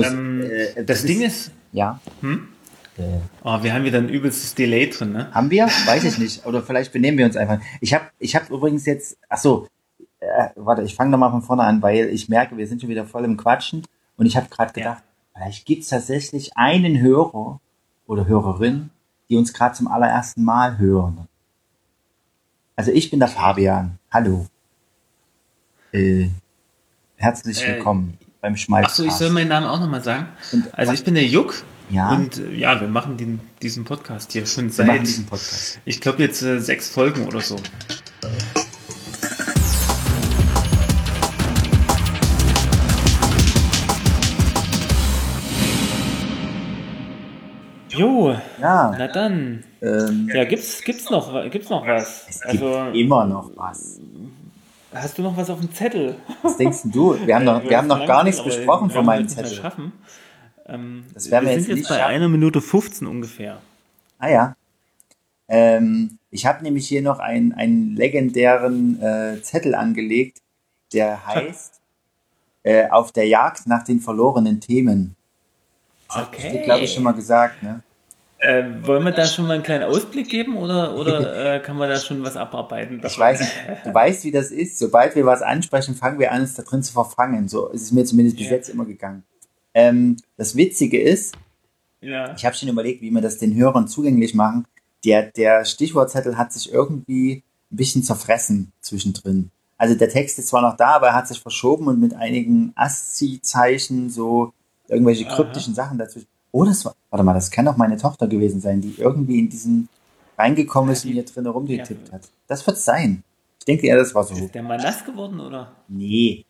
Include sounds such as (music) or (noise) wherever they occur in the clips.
Bloß, ähm, äh, das, das Ding ist, ja. Hm? Oh, wir haben wieder ein übelstes Delay drin, ne? Haben wir? Weiß ich nicht. Oder vielleicht benehmen wir uns einfach. Ich habe ich hab übrigens jetzt, ach so, äh, warte, ich fange nochmal von vorne an, weil ich merke, wir sind schon wieder voll im Quatschen. Und ich habe gerade gedacht, ja. vielleicht gibt es tatsächlich einen Hörer oder Hörerin, die uns gerade zum allerersten Mal hören. Also ich bin der Fabian. Hallo. Äh, herzlich äh, willkommen äh, beim Schmalz. Achso, ich soll meinen Namen auch nochmal sagen. Und, also ich bin der Juck. Ja. Und äh, ja, wir machen den, diesen Podcast hier schon seit, ich glaube jetzt äh, sechs Folgen oder so. Jo, ja. na dann. Ähm, ja, gibt's, gibt's noch, gibt's noch was? Es gibt also, immer noch was. Hast du noch was auf dem Zettel? Was denkst du? Wir haben noch, wir haben noch gar nichts besprochen von meinem Zettel. Schaffen. Ähm, das werden wir, wir jetzt sind jetzt bei einer Minute 15 ungefähr. Ah ja. Ähm, ich habe nämlich hier noch einen, einen legendären äh, Zettel angelegt, der heißt äh, Auf der Jagd nach den verlorenen Themen. Das okay. habe ich glaube ich, schon mal gesagt, ne? Äh, wollen wir da schon mal einen kleinen Ausblick geben oder, oder (laughs) äh, kann man da schon was abarbeiten? Ich weiß nicht, du weißt, wie das ist. Sobald wir was ansprechen, fangen wir an, uns da drin zu verfangen. So ist es mir zumindest bis jetzt immer gegangen. Ähm, das Witzige ist, ja. ich habe schon überlegt, wie wir das den Hörern zugänglich machen. Der, der Stichwortzettel hat sich irgendwie ein bisschen zerfressen zwischendrin. Also der Text ist zwar noch da, aber er hat sich verschoben und mit einigen ASCII-Zeichen so irgendwelche kryptischen Aha. Sachen dazwischen. Oh, das war, warte mal, das kann doch meine Tochter gewesen sein, die irgendwie in diesen reingekommen ist und hier drin rumgetippt hat. Das wird sein. Ich denke eher, das war so. Ist der mal nass geworden, oder? Nee.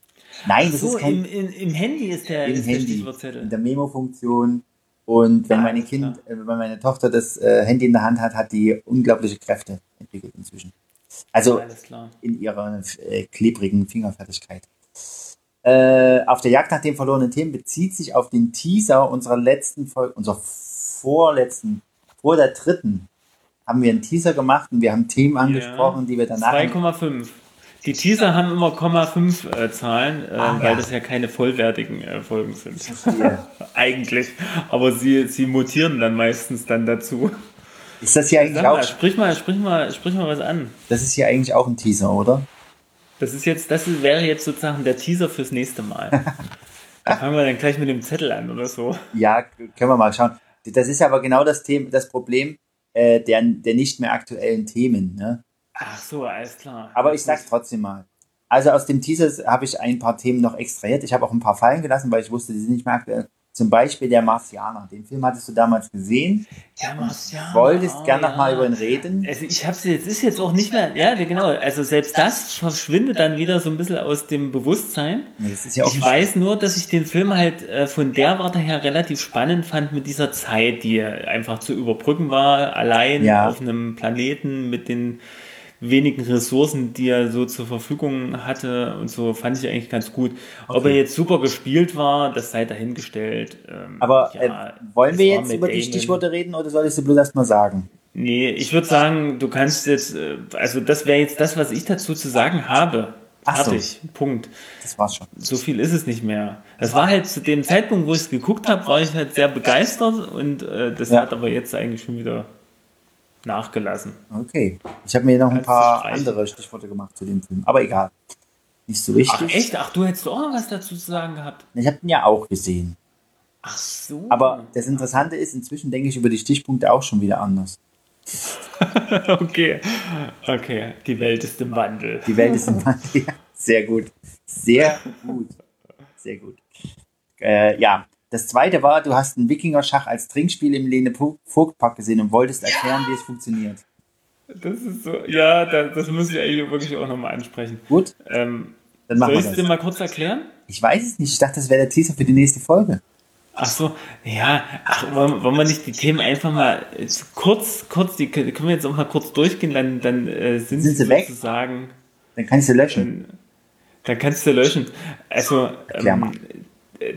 Nein, das so, ist kein. Im, im, Im Handy ist der, im ist Handy, der In der Memo-Funktion. Und wenn ja, meine Kind, äh, wenn meine Tochter das äh, Handy in der Hand hat, hat die unglaubliche Kräfte entwickelt inzwischen. Also in ihrer äh, klebrigen Fingerfertigkeit. Äh, auf der Jagd nach den verlorenen Themen bezieht sich auf den Teaser unserer letzten Folge, unserer vorletzten, vor der dritten, haben wir einen Teaser gemacht und wir haben Themen angesprochen, ja. die wir danach. 2,5. Die Teaser haben immer 0,5 äh, Zahlen, äh, ah, weil ja. das ja keine vollwertigen äh, Folgen sind. (laughs) eigentlich. Aber sie, sie mutieren dann meistens dann dazu. Ist das hier eigentlich mal, auch. Sprich mal, sprich mal, sprich mal was an. Das ist hier eigentlich auch ein Teaser, oder? Das ist jetzt, das wäre jetzt sozusagen der Teaser fürs nächste Mal. da fangen wir dann gleich mit dem Zettel an oder so. Ja, können wir mal schauen. Das ist aber genau das Thema, das Problem äh, der, der nicht mehr aktuellen Themen. Ne? Ach so, alles klar. Aber ich sag's trotzdem mal. Also aus dem Teaser habe ich ein paar Themen noch extrahiert. Ich habe auch ein paar fallen gelassen, weil ich wusste, die sind nicht mehr aktuell. Zum Beispiel der Marsianer. Den Film hattest du damals gesehen. Der Marsianer. Wolltest oh, gern ja. noch mal über ihn reden. Also ich habe jetzt ist jetzt auch nicht mehr. Ja, genau. Also selbst das verschwindet dann wieder so ein bisschen aus dem Bewusstsein. Ja ich weiß nur, dass ich den Film halt äh, von der Warte her relativ spannend fand mit dieser Zeit, die einfach zu überbrücken war, allein ja. auf einem Planeten mit den wenigen Ressourcen, die er so zur Verfügung hatte und so, fand ich eigentlich ganz gut. Okay. Ob er jetzt super gespielt war, das sei dahingestellt. Ähm, Aber ja, äh, wollen wir jetzt über die Stichworte reden oder solltest du bloß erst mal sagen? Nee, ich würde sagen, du kannst jetzt, äh, also das wäre jetzt das, was ich dazu zu sagen habe. Ach Fertig. So. Punkt. Das war's schon. So viel ist es nicht mehr. Das war halt zu dem Zeitpunkt, wo ich es geguckt habe, war ich halt sehr begeistert und äh, das ja. hat aber jetzt eigentlich schon wieder nachgelassen. Okay. Ich habe mir noch ein paar andere Stichworte gemacht zu dem Film, aber egal. Nicht so wichtig. Ach echt? Ach, du hättest auch noch was dazu zu sagen gehabt. Ich habe ihn ja auch gesehen. Ach so. Aber das Interessante ist, inzwischen denke ich über die Stichpunkte auch schon wieder anders. (laughs) okay. Okay. Die Welt ist im Wandel. Die Welt ist im Wandel. (laughs) Ja. Sehr gut. Sehr gut. Sehr gut. Äh, ja, das zweite war, du hast einen Wikinger-Schach als Trinkspiel im Lene Vogtpark gesehen und wolltest erklären, ja. wie es funktioniert. Das ist so, ja, das, das muss ich eigentlich wirklich auch nochmal ansprechen. Gut. Ähm, dann machen soll ich es dir mal kurz erklären? Ich weiß es nicht. Ich dachte, das wäre der Teaser für die nächste Folge. Ach so, ja, ach, wollen, wollen wir nicht die Themen einfach mal kurz, kurz, die können wir jetzt auch mal kurz durchgehen, dann, dann äh, sind, sind, sie, weg? sozusagen. Dann kannst du löschen. Dann, dann kannst du löschen. Also, ähm,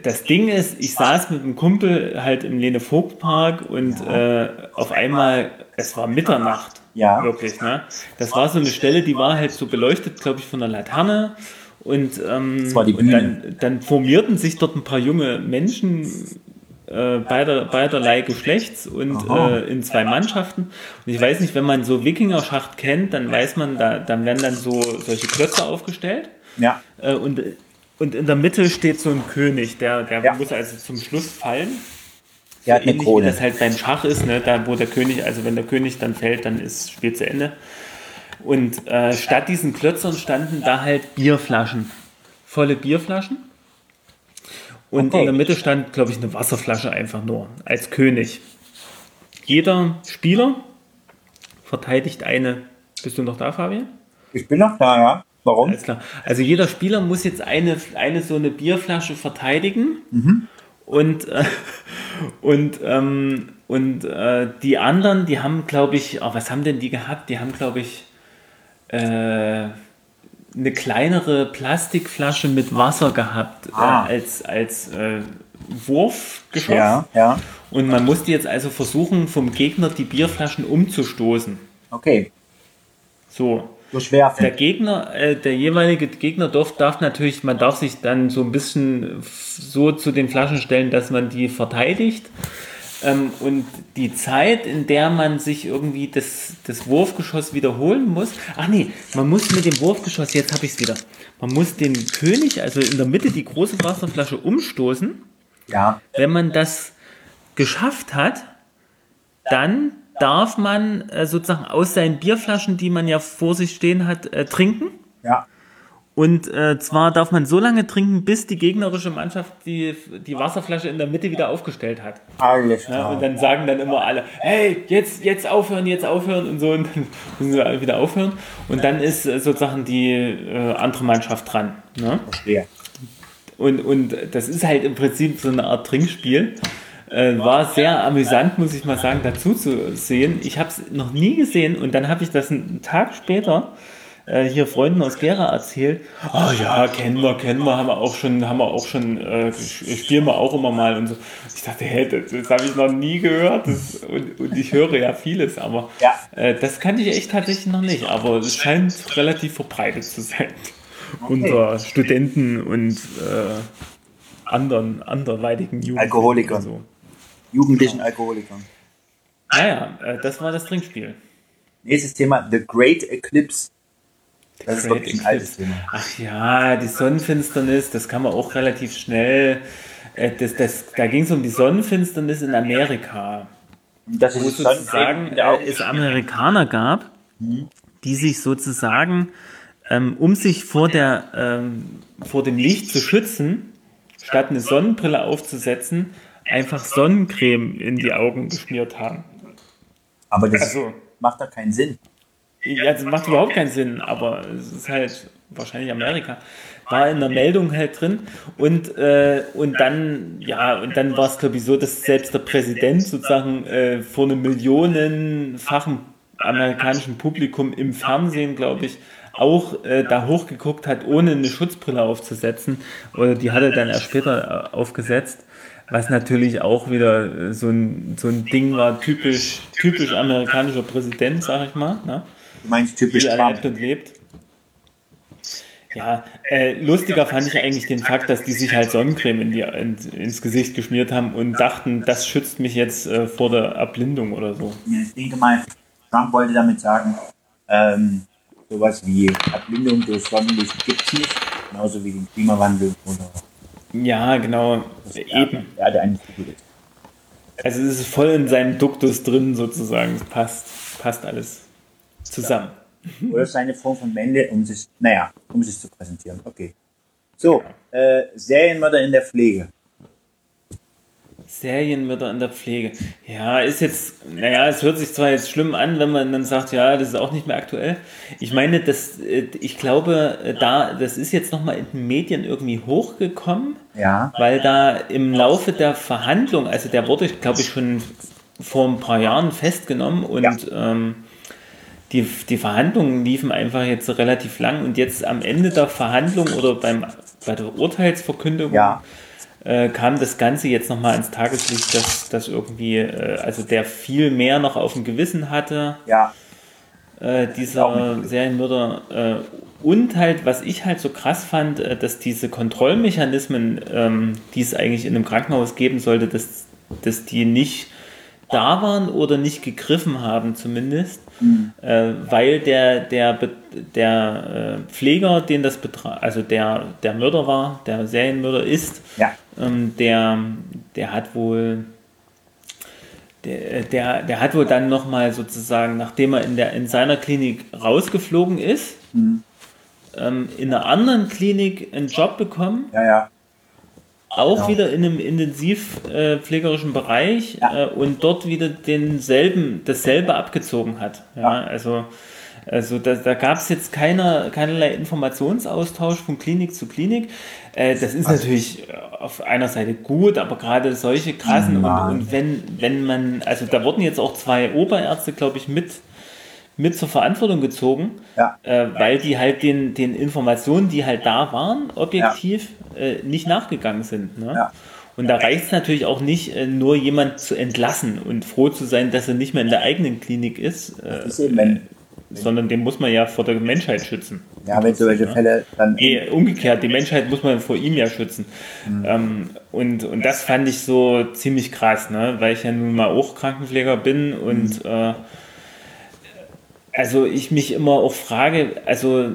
das Ding ist, ich saß mit einem Kumpel halt im Lene Vogt Park und ja. äh, auf einmal, es war Mitternacht. Ja. Wirklich, ne? Das war so eine Stelle, die war halt so beleuchtet, glaube ich, von der Laterne. Und, ähm, das war die Bühne. und dann, dann formierten sich dort ein paar junge Menschen äh, beider, beiderlei Geschlechts und äh, in zwei Mannschaften. Und ich weiß nicht, wenn man so Wikinger-Schacht kennt, dann weiß man, da, dann werden dann so solche Klötze aufgestellt. Ja. Äh, und, und in der Mitte steht so ein König, der, der ja. muss also zum Schluss fallen. Hat eine Ähnlich Krone. Wie das halt beim Schach ist, ne? da wo der König, also wenn der König dann fällt, dann ist Spiel zu Ende. Und äh, statt diesen Klötzern standen da halt Bierflaschen. Volle Bierflaschen. Und okay. in der Mitte stand, glaube ich, eine Wasserflasche einfach nur als König. Jeder Spieler verteidigt eine. Bist du noch da, Fabian? Ich bin noch da, ja. Warum? Alles klar. Also jeder Spieler muss jetzt eine, eine so eine Bierflasche verteidigen. Mhm. Und, äh, (laughs) und, ähm, und äh, die anderen, die haben, glaube ich, oh, was haben denn die gehabt? Die haben, glaube ich, äh, eine kleinere Plastikflasche mit Wasser gehabt äh, ah. äh, als, als äh, Wurfgeschoss. Ja, ja. Und man musste jetzt also versuchen, vom Gegner die Bierflaschen umzustoßen. Okay. So. Durchwerfen. Der Gegner, äh, der jeweilige Gegner darf, darf natürlich, man darf sich dann so ein bisschen so zu den Flaschen stellen, dass man die verteidigt. Ähm, und die Zeit, in der man sich irgendwie das, das Wurfgeschoss wiederholen muss. Ach nee, man muss mit dem Wurfgeschoss, jetzt habe ich es wieder. Man muss den König, also in der Mitte die große Wasserflasche umstoßen. Ja. Wenn man das geschafft hat, dann darf man äh, sozusagen aus seinen Bierflaschen, die man ja vor sich stehen hat, äh, trinken. Ja. Und äh, zwar darf man so lange trinken, bis die gegnerische Mannschaft die, die Wasserflasche in der Mitte wieder aufgestellt hat. Alles klar. Ja, und dann sagen dann immer alle, hey, jetzt, jetzt aufhören, jetzt aufhören und so. Und dann (laughs) müssen sie alle wieder aufhören. Und dann ist äh, sozusagen die äh, andere Mannschaft dran. Ne? Verstehe. Und, und das ist halt im Prinzip so eine Art Trinkspiel. Äh, war sehr amüsant, muss ich mal sagen, dazu zu sehen. Ich habe es noch nie gesehen und dann habe ich das einen Tag später äh, hier Freunden aus Gera erzählt. Oh ja, kennen wir, kennen wir, haben wir auch schon, haben wir auch schon, äh, spielen wir auch immer mal und so. Ich dachte, hey, das, das habe ich noch nie gehört das, und, und, ich höre ja vieles, aber. Äh, das kannte ich echt tatsächlich noch nicht, aber es scheint relativ verbreitet zu sein okay. unter Studenten und äh, anderen, anderweitigen Jugendlichen. Alkoholikern. So. Jugendlichen Alkoholikern. Naja, äh, das war das Trinkspiel. Nächstes Thema, The Great Eclipse. Das ist wirklich ein altes Thema. Ach ja, die Sonnenfinsternis, das kann man auch relativ schnell. Äh, das, das, da ging es um die Sonnenfinsternis in Amerika. Das ist wo sozusagen äh, es Amerikaner gab, mhm. die sich sozusagen, ähm, um sich vor, der, ähm, vor dem Licht zu schützen, statt eine Sonnenbrille aufzusetzen, einfach Sonnencreme in die Augen geschmiert haben. Aber das also, macht doch keinen Sinn. Ja, das macht überhaupt keinen Sinn, aber es ist halt wahrscheinlich Amerika. War in der Meldung halt drin und, äh, und dann, ja, und dann war es glaube ich so, dass selbst der Präsident sozusagen äh, vor einem millionenfachen amerikanischen Publikum im Fernsehen, glaube ich, auch äh, da hochgeguckt hat, ohne eine Schutzbrille aufzusetzen. Oder die hat er dann erst später äh, aufgesetzt. Was natürlich auch wieder so ein, so ein Ding war, typisch, typisch amerikanischer Präsident, sag ich mal. Ne? Du meinst typisch Trump. erlebt und lebt. Ja, äh, lustiger fand ich eigentlich den Fakt, dass die sich halt Sonnencreme in die, in, ins Gesicht geschmiert haben und dachten, das schützt mich jetzt äh, vor der Erblindung oder so. Ja, ich denke mal, Trump wollte damit sagen, ähm, sowas wie Erblindung durch Sonnenlicht gibt es nicht, genauso wie den Klimawandel oder. Ja, genau, eben. Er hatte eigentlich Also es ist voll in seinem Duktus drin sozusagen, es passt, passt alles zusammen. Oder seine Form von Wende, um sich, naja, um sich zu präsentieren. Okay. So, äh, Serienmörder in der Pflege. Serienmörder in der Pflege. Ja, ist jetzt, naja, es hört sich zwar jetzt schlimm an, wenn man dann sagt, ja, das ist auch nicht mehr aktuell. Ich meine, das, äh, ich glaube, äh, da, das ist jetzt nochmal in den Medien irgendwie hochgekommen. Ja. Weil da im Laufe der Verhandlung, also der wurde, glaube ich, schon vor ein paar Jahren festgenommen und ja. ähm, die, die Verhandlungen liefen einfach jetzt relativ lang und jetzt am Ende der Verhandlung oder beim, bei der Urteilsverkündung ja. Äh, kam das Ganze jetzt nochmal ins Tageslicht, dass, dass irgendwie, äh, also der viel mehr noch auf dem Gewissen hatte. Ja. äh, dieser Serienmörder. Äh, und halt, was ich halt so krass fand, äh, dass diese Kontrollmechanismen, ähm, die es eigentlich in einem Krankenhaus geben sollte, dass, dass die nicht da waren oder nicht gegriffen haben zumindest, mhm. äh, weil der, der, der äh, Pfleger, den das betraf, also der, der Mörder war, der Serienmörder ist, ja. ähm, der, der hat wohl der, der, der hat wohl dann nochmal sozusagen, nachdem er in, der, in seiner Klinik rausgeflogen ist, mhm. ähm, in einer anderen Klinik einen Job bekommen. Ja, ja. Auch genau. wieder in einem intensivpflegerischen äh, Bereich ja. äh, und dort wieder denselben, dasselbe abgezogen hat. Ja. Also, also da, da gab es jetzt keine, keinerlei Informationsaustausch von Klinik zu Klinik. Äh, das ist natürlich äh, auf einer Seite gut, aber gerade solche krassen und, und, wenn, wenn man, also da wurden jetzt auch zwei Oberärzte, glaube ich, mit, mit zur Verantwortung gezogen, ja. äh, weil die halt den, den Informationen, die halt da waren, objektiv ja. äh, nicht nachgegangen sind. Ne? Ja. Und da reicht es natürlich auch nicht, äh, nur jemand zu entlassen und froh zu sein, dass er nicht mehr in der eigenen Klinik ist. Äh, ist eben, wenn, sondern den muss man ja vor der Menschheit schützen. Ja, wenn solche ja. Fälle dann. Nee, umgekehrt, die Menschheit muss man vor ihm ja schützen. Mhm. Ähm, und, und das fand ich so ziemlich krass, ne? weil ich ja nun mal auch Krankenpfleger bin und mhm. äh, also ich mich immer auch frage, also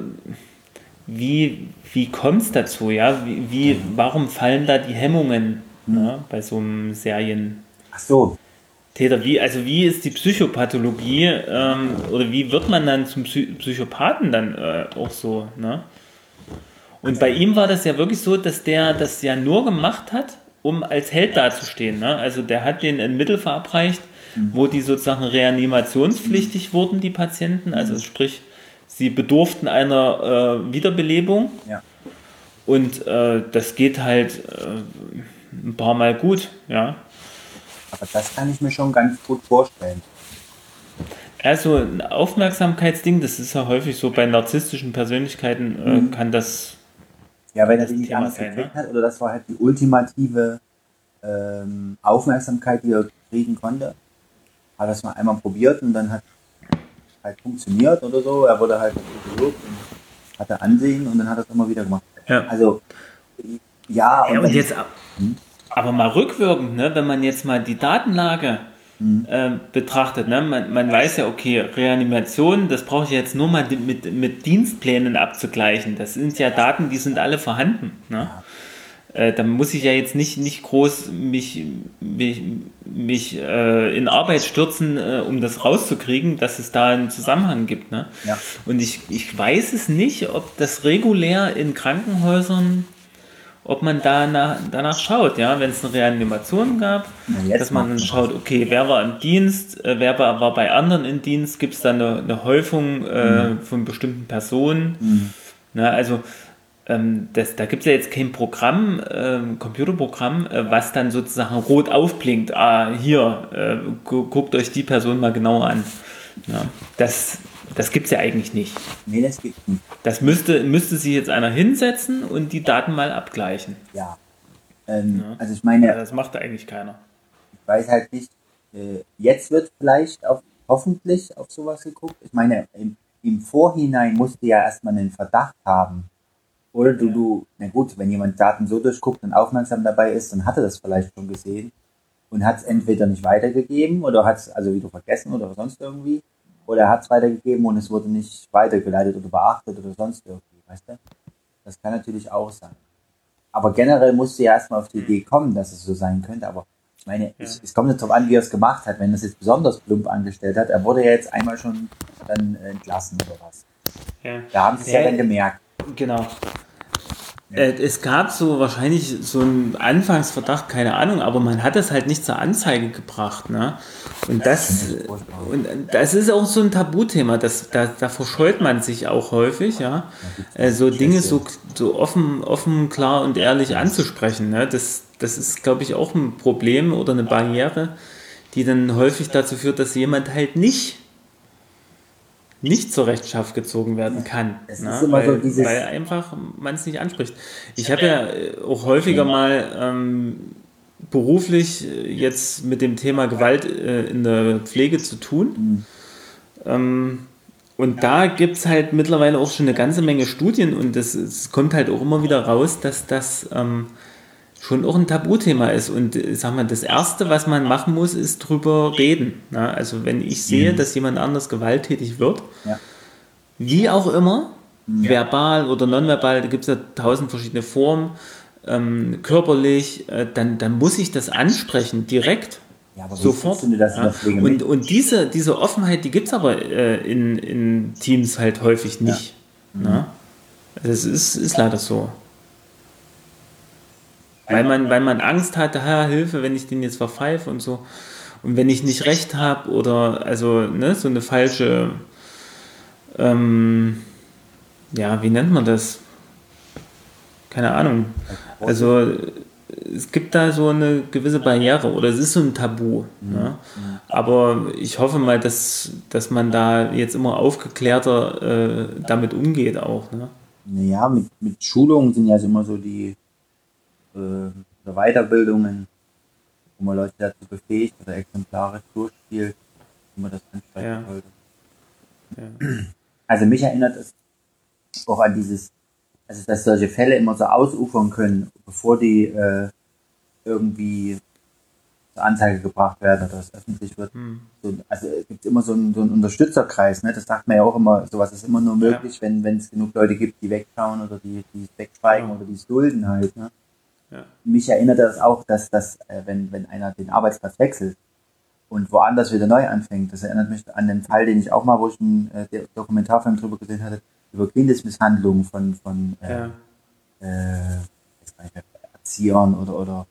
wie, wie kommt es dazu, ja? Wie, wie, warum fallen da die Hemmungen mhm. ne? bei so einem Serien? Ach so, Täter, wie, also wie ist die Psychopathologie ähm, oder wie wird man dann zum Psy Psychopathen dann äh, auch so, ne? Und bei ihm war das ja wirklich so, dass der das ja nur gemacht hat, um als Held dazustehen. Ne? Also der hat den ein Mittel verabreicht. Wo die sozusagen reanimationspflichtig wurden, die Patienten. Also sprich, sie bedurften einer äh, Wiederbelebung. Ja. Und äh, das geht halt äh, ein paar Mal gut, ja. Aber das kann ich mir schon ganz gut vorstellen. Also ein Aufmerksamkeitsding, das ist ja häufig so bei narzisstischen Persönlichkeiten, äh, mhm. kann das. Ja, wenn er sich nicht anders sein, ne? hat, oder das war halt die ultimative ähm, Aufmerksamkeit, die er kriegen konnte. Hat das mal einmal probiert und dann hat halt funktioniert oder so. Er wurde halt gelobt und hatte Ansehen und dann hat er es immer wieder gemacht. Ja. Also, ja. Und, ja, und jetzt, hm? Aber mal rückwirkend, ne, wenn man jetzt mal die Datenlage mhm. äh, betrachtet, ne, man, man weiß ja, okay, Reanimation, das brauche ich jetzt nur mal mit, mit Dienstplänen abzugleichen. Das sind ja Daten, die sind alle vorhanden. Ne? Äh, da muss ich ja jetzt nicht, nicht groß mich, mich, mich äh, in Arbeit stürzen, äh, um das rauszukriegen, dass es da einen Zusammenhang gibt. Ne? Ja. Und ich, ich weiß es nicht, ob das regulär in Krankenhäusern ob man danach, danach schaut, ja, wenn es eine Reanimation gab, dass man dann schaut, okay, wer war im Dienst, äh, wer war, war bei anderen im Dienst, gibt es da eine, eine Häufung äh, mhm. von bestimmten Personen. Mhm. Na, also ähm, das, da gibt es ja jetzt kein Programm, äh, Computerprogramm, äh, was dann sozusagen rot aufblinkt. Ah, hier, äh, gu guckt euch die Person mal genauer an. Ja, das das gibt es ja eigentlich nicht. Nee, das gibt nicht. Das müsste, müsste sich jetzt einer hinsetzen und die Daten mal abgleichen. Ja. Ähm, ja. Also ich meine. Ja, das macht eigentlich keiner. Ich weiß halt nicht, äh, jetzt wird vielleicht auf, hoffentlich auf sowas geguckt. Ich meine, im, im Vorhinein musst du ja erstmal einen Verdacht haben. Oder du, du, na gut, wenn jemand Daten so durchguckt und aufmerksam dabei ist, dann hat er das vielleicht schon gesehen und hat es entweder nicht weitergegeben oder hat es also wieder vergessen oder sonst irgendwie oder er hat es weitergegeben und es wurde nicht weitergeleitet oder beachtet oder sonst irgendwie, weißt du? Das kann natürlich auch sein. Aber generell musst du ja erstmal auf die Idee kommen, dass es so sein könnte. Aber ich meine, ja. es, es, kommt nicht darauf an, wie er es gemacht hat. Wenn er es jetzt besonders plump angestellt hat, er wurde ja jetzt einmal schon dann entlassen oder was. Ja. Da haben sie es ja, ja dann gemerkt. Genau. Äh, es gab so wahrscheinlich so einen Anfangsverdacht, keine Ahnung, aber man hat es halt nicht zur Anzeige gebracht. Ne? Und das, und das ist auch so ein Tabuthema, das, da, da verscheut man sich auch häufig, ja. Äh, so Dinge so, so offen, offen, klar und ehrlich anzusprechen. Ne? Das, das ist, glaube ich, auch ein Problem oder eine Barriere, die dann häufig dazu führt, dass jemand halt nicht nicht zur Rechenschaft gezogen werden kann. Ne? Weil, so weil, einfach man es nicht anspricht. Ich habe ja äh, auch häufiger mal ähm, beruflich äh, jetzt mit dem Thema Gewalt äh, in der Pflege zu tun. Mhm. Ähm, und da gibt es halt mittlerweile auch schon eine ganze Menge Studien und es kommt halt auch immer wieder raus, dass das ähm, schon auch ein Tabuthema ist. Und ich sag mal, das Erste, was man machen muss, ist drüber reden. Na, also wenn ich sehe, mhm. dass jemand anders gewalttätig wird, ja. wie auch immer, ja. verbal oder nonverbal, da gibt es ja tausend verschiedene Formen, ähm, körperlich, äh, dann, dann muss ich das ansprechen, direkt. Ja, aber sofort. Das ja. und, und diese, diese Offenheit, die gibt es aber äh, in, in Teams halt häufig nicht. Ja. Mhm. Ne? Also es ist, ist leider so. Weil man, weil man Angst hatte, ha, Hilfe, wenn ich den jetzt verpfeife und so. Und wenn ich nicht recht habe oder also ne, so eine falsche, ähm, ja, wie nennt man das? Keine Ahnung. Also es gibt da so eine gewisse Barriere oder es ist so ein Tabu. Mhm. Ne? Aber ich hoffe mal, dass, dass man da jetzt immer aufgeklärter äh, damit umgeht auch. Ne? Naja, mit, mit Schulungen sind ja immer so die äh, Weiterbildungen, wo man Leute dazu befähigt oder exemplarisch durchspielt, wie man das ansprechen ja. sollte. Ja. Also mich erinnert es auch an dieses also dass solche Fälle immer so ausufern können, bevor die äh, irgendwie zur Anzeige gebracht werden oder es öffentlich wird. Hm. So, also es gibt immer so einen, so einen Unterstützerkreis, ne? Das sagt man ja auch immer, sowas ist immer nur möglich, ja. wenn wenn es genug Leute gibt, die wegschauen oder die, die es wegschweigen ja. oder die es dulden halt. Ne? Ja. Mich erinnert das auch, dass, dass äh, wenn, wenn einer den Arbeitsplatz wechselt und woanders wieder neu anfängt, das erinnert mich an den Fall, den ich auch mal, wo ich einen äh, Dokumentarfilm drüber gesehen hatte, über Kindesmisshandlungen von, von äh, ja. äh, Erziehern oder, oder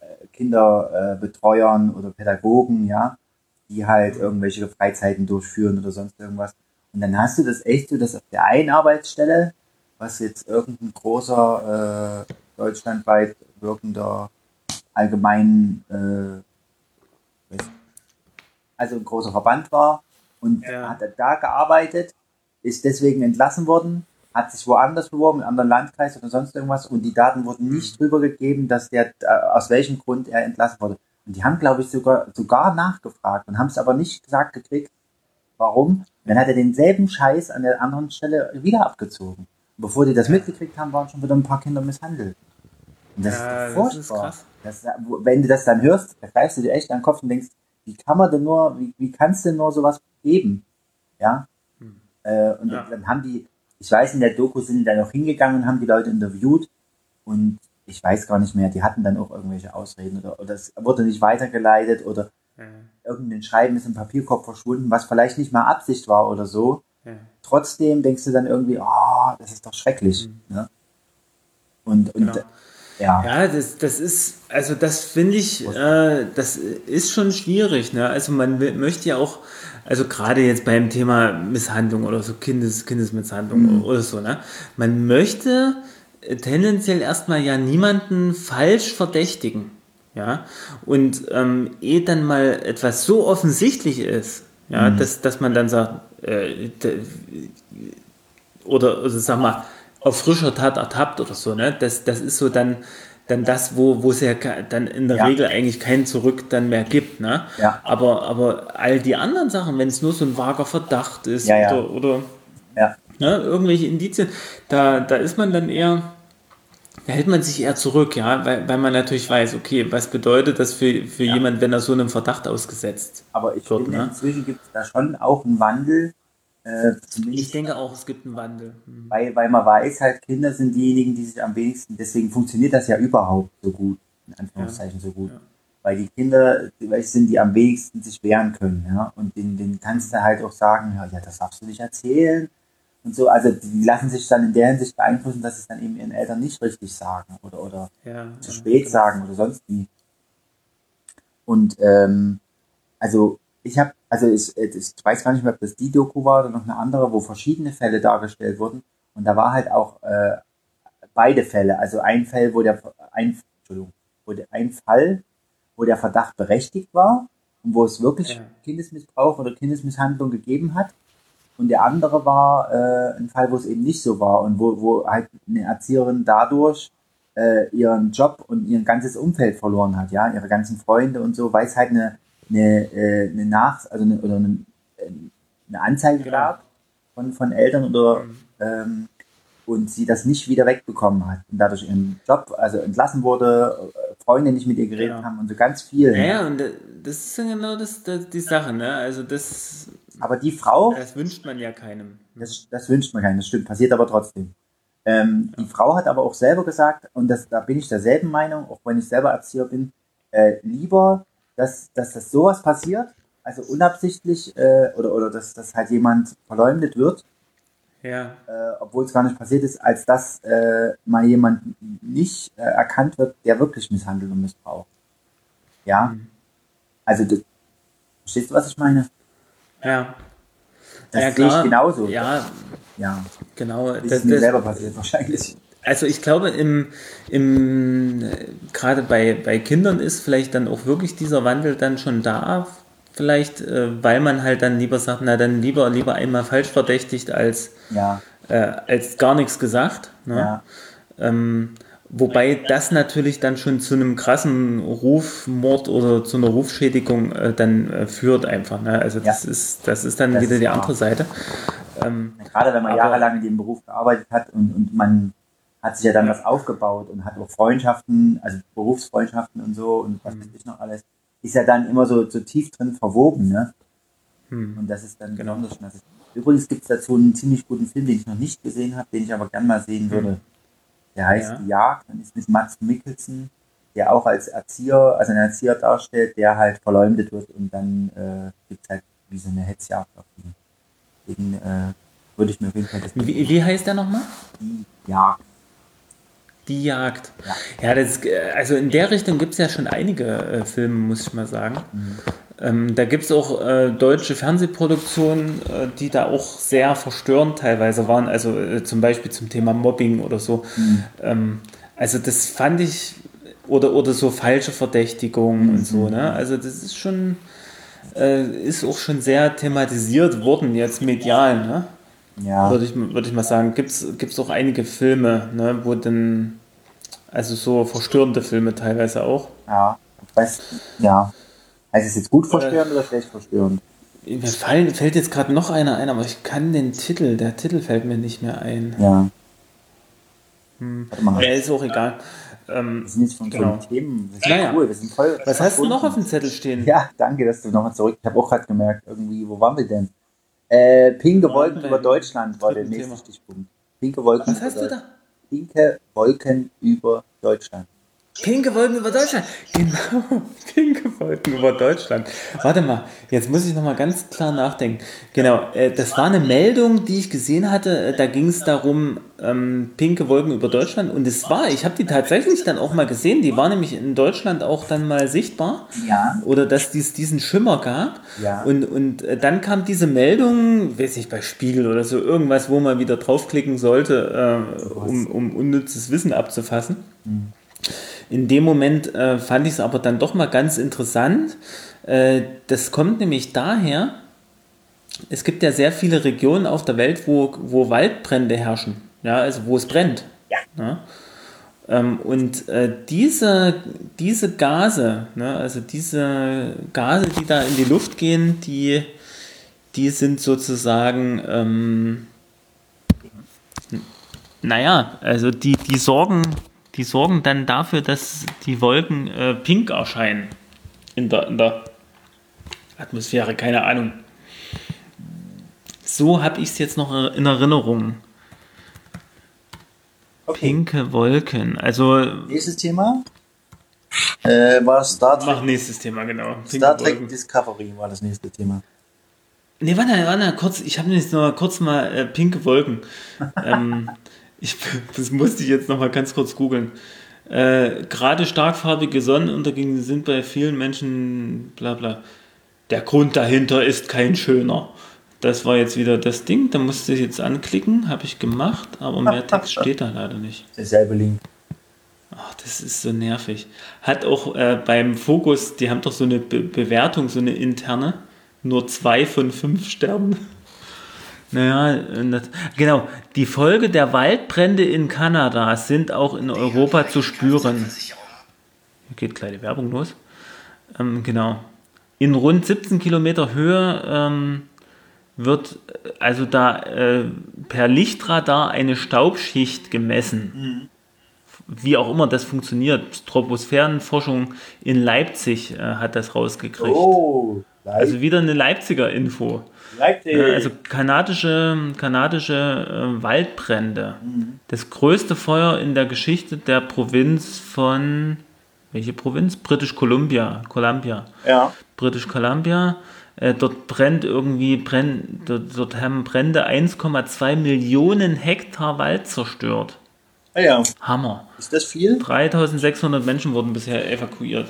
äh, Kinderbetreuern oder Pädagogen, ja, die halt irgendwelche Freizeiten durchführen oder sonst irgendwas. Und dann hast du das echt so, dass auf der einen Arbeitsstelle, was jetzt irgendein großer äh, deutschlandweit wirkender allgemein, äh, also ein großer Verband war und ja. hat er da gearbeitet ist deswegen entlassen worden, hat sich woanders beworben, in einem anderen Landkreis oder sonst irgendwas und die Daten wurden nicht mhm. drüber gegeben, dass der, äh, aus welchem Grund er entlassen wurde. Und die haben, glaube ich, sogar, sogar nachgefragt und haben es aber nicht gesagt gekriegt, warum. Und dann hat er denselben Scheiß an der anderen Stelle wieder abgezogen. Und bevor die das mitgekriegt haben, waren schon wieder ein paar Kinder misshandelt. Und das ja, ist furchtbar. Das ist wenn du das dann hörst, da greifst du dir echt an den Kopf und denkst, wie kann man denn nur, wie, wie kannst du denn nur sowas geben? Ja, äh, und ja. dann haben die, ich weiß, in der Doku sind die dann auch hingegangen und haben die Leute interviewt und ich weiß gar nicht mehr, die hatten dann auch irgendwelche Ausreden oder, oder es wurde nicht weitergeleitet oder ja. irgendein Schreiben ist im Papierkorb verschwunden, was vielleicht nicht mal Absicht war oder so. Ja. Trotzdem denkst du dann irgendwie, oh, das ist doch schrecklich. Mhm. Ne? Und, und genau. Ja, ja das, das ist, also das finde ich, äh, das ist schon schwierig. Ne? Also man möchte ja auch, also gerade jetzt beim Thema Misshandlung oder so Kindes, Kindesmisshandlung mhm. oder so, ne? man möchte tendenziell erstmal ja niemanden falsch verdächtigen. Ja, und ähm, eh dann mal etwas so offensichtlich ist, ja, mhm. dass, dass man dann sagt, äh, oder, also sag mal, auf frischer Tat ertappt oder so, ne? Das, das ist so dann, dann das, wo, wo es ja dann in der ja. Regel eigentlich kein Zurück dann mehr gibt, ne? Ja. Aber, aber all die anderen Sachen, wenn es nur so ein vager Verdacht ist ja, oder, oder ne, irgendwelche Indizien, da, da ist man dann eher, da hält man sich eher zurück, ja, weil, weil man natürlich weiß, okay, was bedeutet das für, für jemand, wenn er so einem Verdacht ausgesetzt Aber ich wird, finde, ne? inzwischen gibt es da schon auch einen Wandel, äh, ich denke auch, es gibt einen Wandel. Mhm. Weil, weil man weiß halt, Kinder sind diejenigen, die sich am wenigsten, deswegen funktioniert das ja überhaupt so gut, in Anführungszeichen ja. so gut. Ja. Weil die Kinder die sind, die am wenigsten sich wehren können, ja. Und den, den kannst du halt auch sagen, ja, ja, das darfst du nicht erzählen. Und so, also die lassen sich dann in der Hinsicht beeinflussen, dass sie es dann eben ihren Eltern nicht richtig sagen oder, oder ja, zu spät sagen oder sonst wie. Und ähm, also ich habe, also ich, ich weiß gar nicht mehr, ob das die Doku war oder noch eine andere, wo verschiedene Fälle dargestellt wurden. Und da war halt auch äh, beide Fälle. Also ein Fall, wo der ein, Entschuldigung, wo der, ein Fall, wo der Verdacht berechtigt war und wo es wirklich ja. Kindesmissbrauch oder Kindesmisshandlung gegeben hat. Und der andere war äh, ein Fall, wo es eben nicht so war und wo, wo halt eine Erzieherin dadurch äh, ihren Job und ihr ganzes Umfeld verloren hat, ja, ihre ganzen Freunde und so, weil es halt eine eine, äh, eine Nach-, also eine, oder eine, eine Anzeige genau. gab von, von Eltern oder mhm. ähm, und sie das nicht wieder wegbekommen hat und dadurch ihren Job also entlassen wurde, Freunde nicht mit ihr geredet ja. haben und so ganz viel. Ja, ja, und das ist genau das, das, die Sache, ne? Also das. Aber die Frau. Das wünscht man ja keinem. Das, das wünscht man keinem, das stimmt, passiert aber trotzdem. Ähm, ja. Die Frau hat aber auch selber gesagt, und das, da bin ich derselben Meinung, auch wenn ich selber Erzieher bin, äh, lieber, dass, dass das sowas passiert, also unabsichtlich, äh, oder, oder dass, dass halt jemand verleumdet wird, ja. Äh, obwohl es gar nicht passiert ist, als dass äh, mal jemand nicht äh, erkannt wird, der wirklich misshandelt und missbraucht. Ja. Mhm. Also, das, verstehst du, was ich meine? Ja. Das ja, sehe ich genauso. Ja. Ja. Genau. Das, das ist mir selber passiert, wahrscheinlich. Also ich glaube, im, im, gerade bei, bei Kindern ist vielleicht dann auch wirklich dieser Wandel dann schon da, vielleicht, äh, weil man halt dann lieber sagt, na dann lieber, lieber einmal falsch verdächtigt als, ja. äh, als gar nichts gesagt. Ne? Ja. Ähm, wobei das natürlich dann schon zu einem krassen Rufmord oder zu einer Rufschädigung äh, dann äh, führt einfach. Ne? Also das ja. ist, das ist dann das wieder die andere Seite. Ähm, Gerade wenn man aber, jahrelang in dem Beruf gearbeitet hat und, und man hat sich ja dann was aufgebaut und hat auch Freundschaften, also Berufsfreundschaften und so und was mhm. weiß ich noch alles ist ja dann immer so, so tief drin verwoben, ne? Hm. Und das ist dann genau das Schmerz. Übrigens gibt es dazu einen ziemlich guten Film, den ich noch nicht gesehen habe, den ich aber gern mal sehen hm. würde. Der heißt ja. Die Jagd und ist mit Mats Mikkelsen, der auch als Erzieher, also einen Erzieher darstellt, der halt verleumdet wird und dann äh, gibt es halt wie so eine Hetzjagd auf ihn. Deswegen äh, würde ich mir auf jeden Fall das. Wie, wie heißt der nochmal? Die Jagd. Die Jagd. Ja, das, also in der Richtung gibt es ja schon einige äh, Filme, muss ich mal sagen. Mhm. Ähm, da gibt es auch äh, deutsche Fernsehproduktionen, äh, die da auch sehr verstörend teilweise waren, also äh, zum Beispiel zum Thema Mobbing oder so. Mhm. Ähm, also das fand ich, oder, oder so falsche Verdächtigungen mhm. und so, ne? Also das ist schon, äh, ist auch schon sehr thematisiert worden jetzt medial, ne? Ja. Würde ich, würd ich mal sagen. Gibt es auch einige Filme, ne, wo dann, also so verstörende Filme teilweise auch. Ja, weiß, ja. Heißt es jetzt gut verstörend äh, oder schlecht verstörend? Mir fallen, fällt jetzt gerade noch einer ein, aber ich kann den Titel, der Titel fällt mir nicht mehr ein. Ja. Hm. Ja, ist auch egal. Ähm, wir sind jetzt von genau. so Themen. Das ist ja, cool. Wir sind voll Was hast du noch auf dem Zettel stehen? Ja, danke, dass du nochmal zurück. Ich habe auch gerade gemerkt, irgendwie, wo waren wir denn? Äh, pinke Wolken über Deutschland war der nächste Thema. Stichpunkt. Pinke Wolken Was hast du da? Pinke Wolken über Deutschland. Pinke Wolken über Deutschland. Genau, (laughs) pinke Wolken über Deutschland. Warte mal, jetzt muss ich nochmal ganz klar nachdenken. Genau, äh, das war eine Meldung, die ich gesehen hatte. Äh, da ging es darum, ähm, pinke Wolken über Deutschland. Und es war, ich habe die tatsächlich dann auch mal gesehen. Die war nämlich in Deutschland auch dann mal sichtbar. Ja. Oder dass es diesen Schimmer gab. Ja. Und, und äh, dann kam diese Meldung, weiß ich, bei Spiegel oder so, irgendwas, wo man wieder draufklicken sollte, äh, um, um unnützes Wissen abzufassen. Mhm. In dem Moment äh, fand ich es aber dann doch mal ganz interessant. Äh, das kommt nämlich daher, es gibt ja sehr viele Regionen auf der Welt, wo, wo Waldbrände herrschen, ja, also wo es brennt. Ja. ja? Ähm, und äh, diese, diese Gase, ne, also diese Gase, die da in die Luft gehen, die, die sind sozusagen, ähm, naja, also die, die sorgen die sorgen dann dafür, dass die Wolken äh, pink erscheinen in der, in der Atmosphäre, keine Ahnung. So habe ich es jetzt noch in Erinnerung. Okay. Pinke Wolken. Also. Nächstes Thema? Äh, war Star Trek. Mach nächstes Thema, genau. Pinke Star Trek Wolken. Discovery war das nächste Thema. Ne, warte, warte, kurz, ich habe jetzt noch kurz mal äh, pinke Wolken. (laughs) ähm, ich, das musste ich jetzt noch mal ganz kurz googeln. Äh, gerade starkfarbige Sonnenuntergänge sind bei vielen Menschen bla bla. Der Grund dahinter ist kein schöner. Das war jetzt wieder das Ding, da musste ich jetzt anklicken, habe ich gemacht, aber mehr (laughs) Text steht da leider nicht. Derselbe Link. Ach, das ist so nervig. Hat auch äh, beim Fokus, die haben doch so eine Be Bewertung, so eine interne, nur zwei von fünf Sternen. (laughs) Naja, das, genau. Die Folge der Waldbrände in Kanada sind auch in Europa zu spüren. Hier geht gleich die Werbung los. Ähm, genau. In rund 17 Kilometer Höhe ähm, wird also da äh, per Lichtradar eine Staubschicht gemessen. Mhm. Wie auch immer das funktioniert. Troposphärenforschung in Leipzig äh, hat das rausgekriegt. Oh, also wieder eine Leipziger Info. Leipzig. Äh, also kanadische, kanadische äh, Waldbrände. Mhm. Das größte Feuer in der Geschichte der Provinz von welche Provinz? British Columbia. Columbia. Ja. British Columbia. Äh, dort brennt irgendwie, brennt, dort, dort haben Brände 1,2 Millionen Hektar Wald zerstört. Ah ja. Hammer. Ist das viel? 3600 Menschen wurden bisher evakuiert.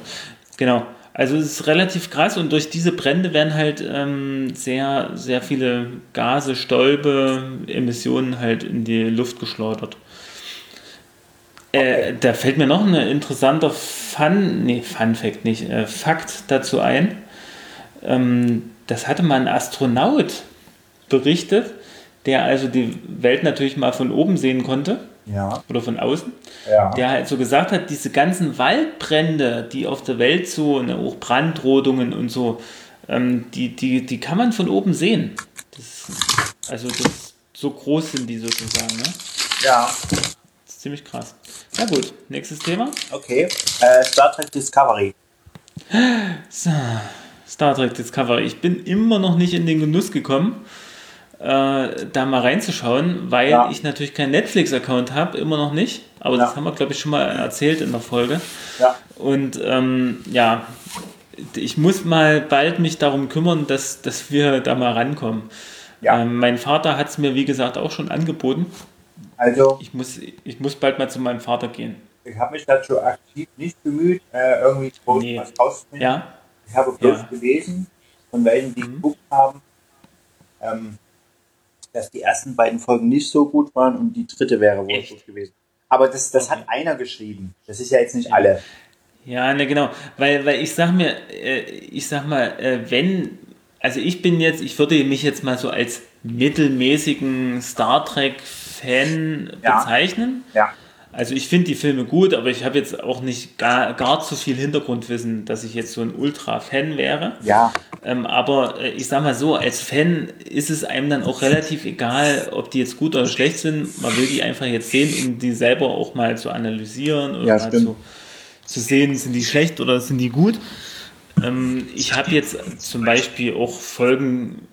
Genau. Also es ist relativ krass und durch diese Brände werden halt ähm, sehr, sehr viele Gase, Stäube, Emissionen halt in die Luft geschleudert. Äh, da fällt mir noch ein interessanter Fun, nee, Fun Fact nicht, äh, Fakt dazu ein das hatte mal ein Astronaut berichtet, der also die Welt natürlich mal von oben sehen konnte. Ja. Oder von außen. Ja. Der halt so gesagt hat, diese ganzen Waldbrände, die auf der Welt so, ne, auch Brandrodungen und so, ähm, die, die, die kann man von oben sehen. Das, also das, so groß sind die sozusagen. Ne? Ja. Das ist ziemlich krass. Na gut, nächstes Thema. Okay, äh, Star Trek Discovery. So. Star Trek Discovery. Ich bin immer noch nicht in den Genuss gekommen, äh, da mal reinzuschauen, weil ja. ich natürlich keinen Netflix-Account habe, immer noch nicht. Aber ja. das haben wir, glaube ich, schon mal erzählt in der Folge. Ja. Und ähm, ja, ich muss mal bald mich darum kümmern, dass, dass wir da mal rankommen. Ja. Ähm, mein Vater hat es mir, wie gesagt, auch schon angeboten. Also. Ich muss, ich muss bald mal zu meinem Vater gehen. Ich habe mich dazu aktiv nicht bemüht, äh, irgendwie groß nee. was rauszufinden. Ja. Ich habe bloß ja. gelesen, von welchen die mhm. geguckt haben, ähm, dass die ersten beiden Folgen nicht so gut waren und die dritte wäre wohl Echt? gut gewesen. Aber das, das okay. hat einer geschrieben. Das ist ja jetzt nicht alle. Ja, ne, genau. Weil, weil ich sag mir, äh, ich sag mal, äh, wenn, also ich bin jetzt, ich würde mich jetzt mal so als mittelmäßigen Star Trek-Fan ja. bezeichnen. Ja. Also ich finde die Filme gut, aber ich habe jetzt auch nicht gar, gar zu viel Hintergrundwissen, dass ich jetzt so ein Ultra-Fan wäre. Ja. Ähm, aber äh, ich sag mal so, als Fan ist es einem dann auch relativ egal, ob die jetzt gut oder schlecht sind. Man will die einfach jetzt sehen, um die selber auch mal zu analysieren oder ja, mal zu, zu sehen, sind die schlecht oder sind die gut. Ähm, ich habe jetzt zum Beispiel auch Folgen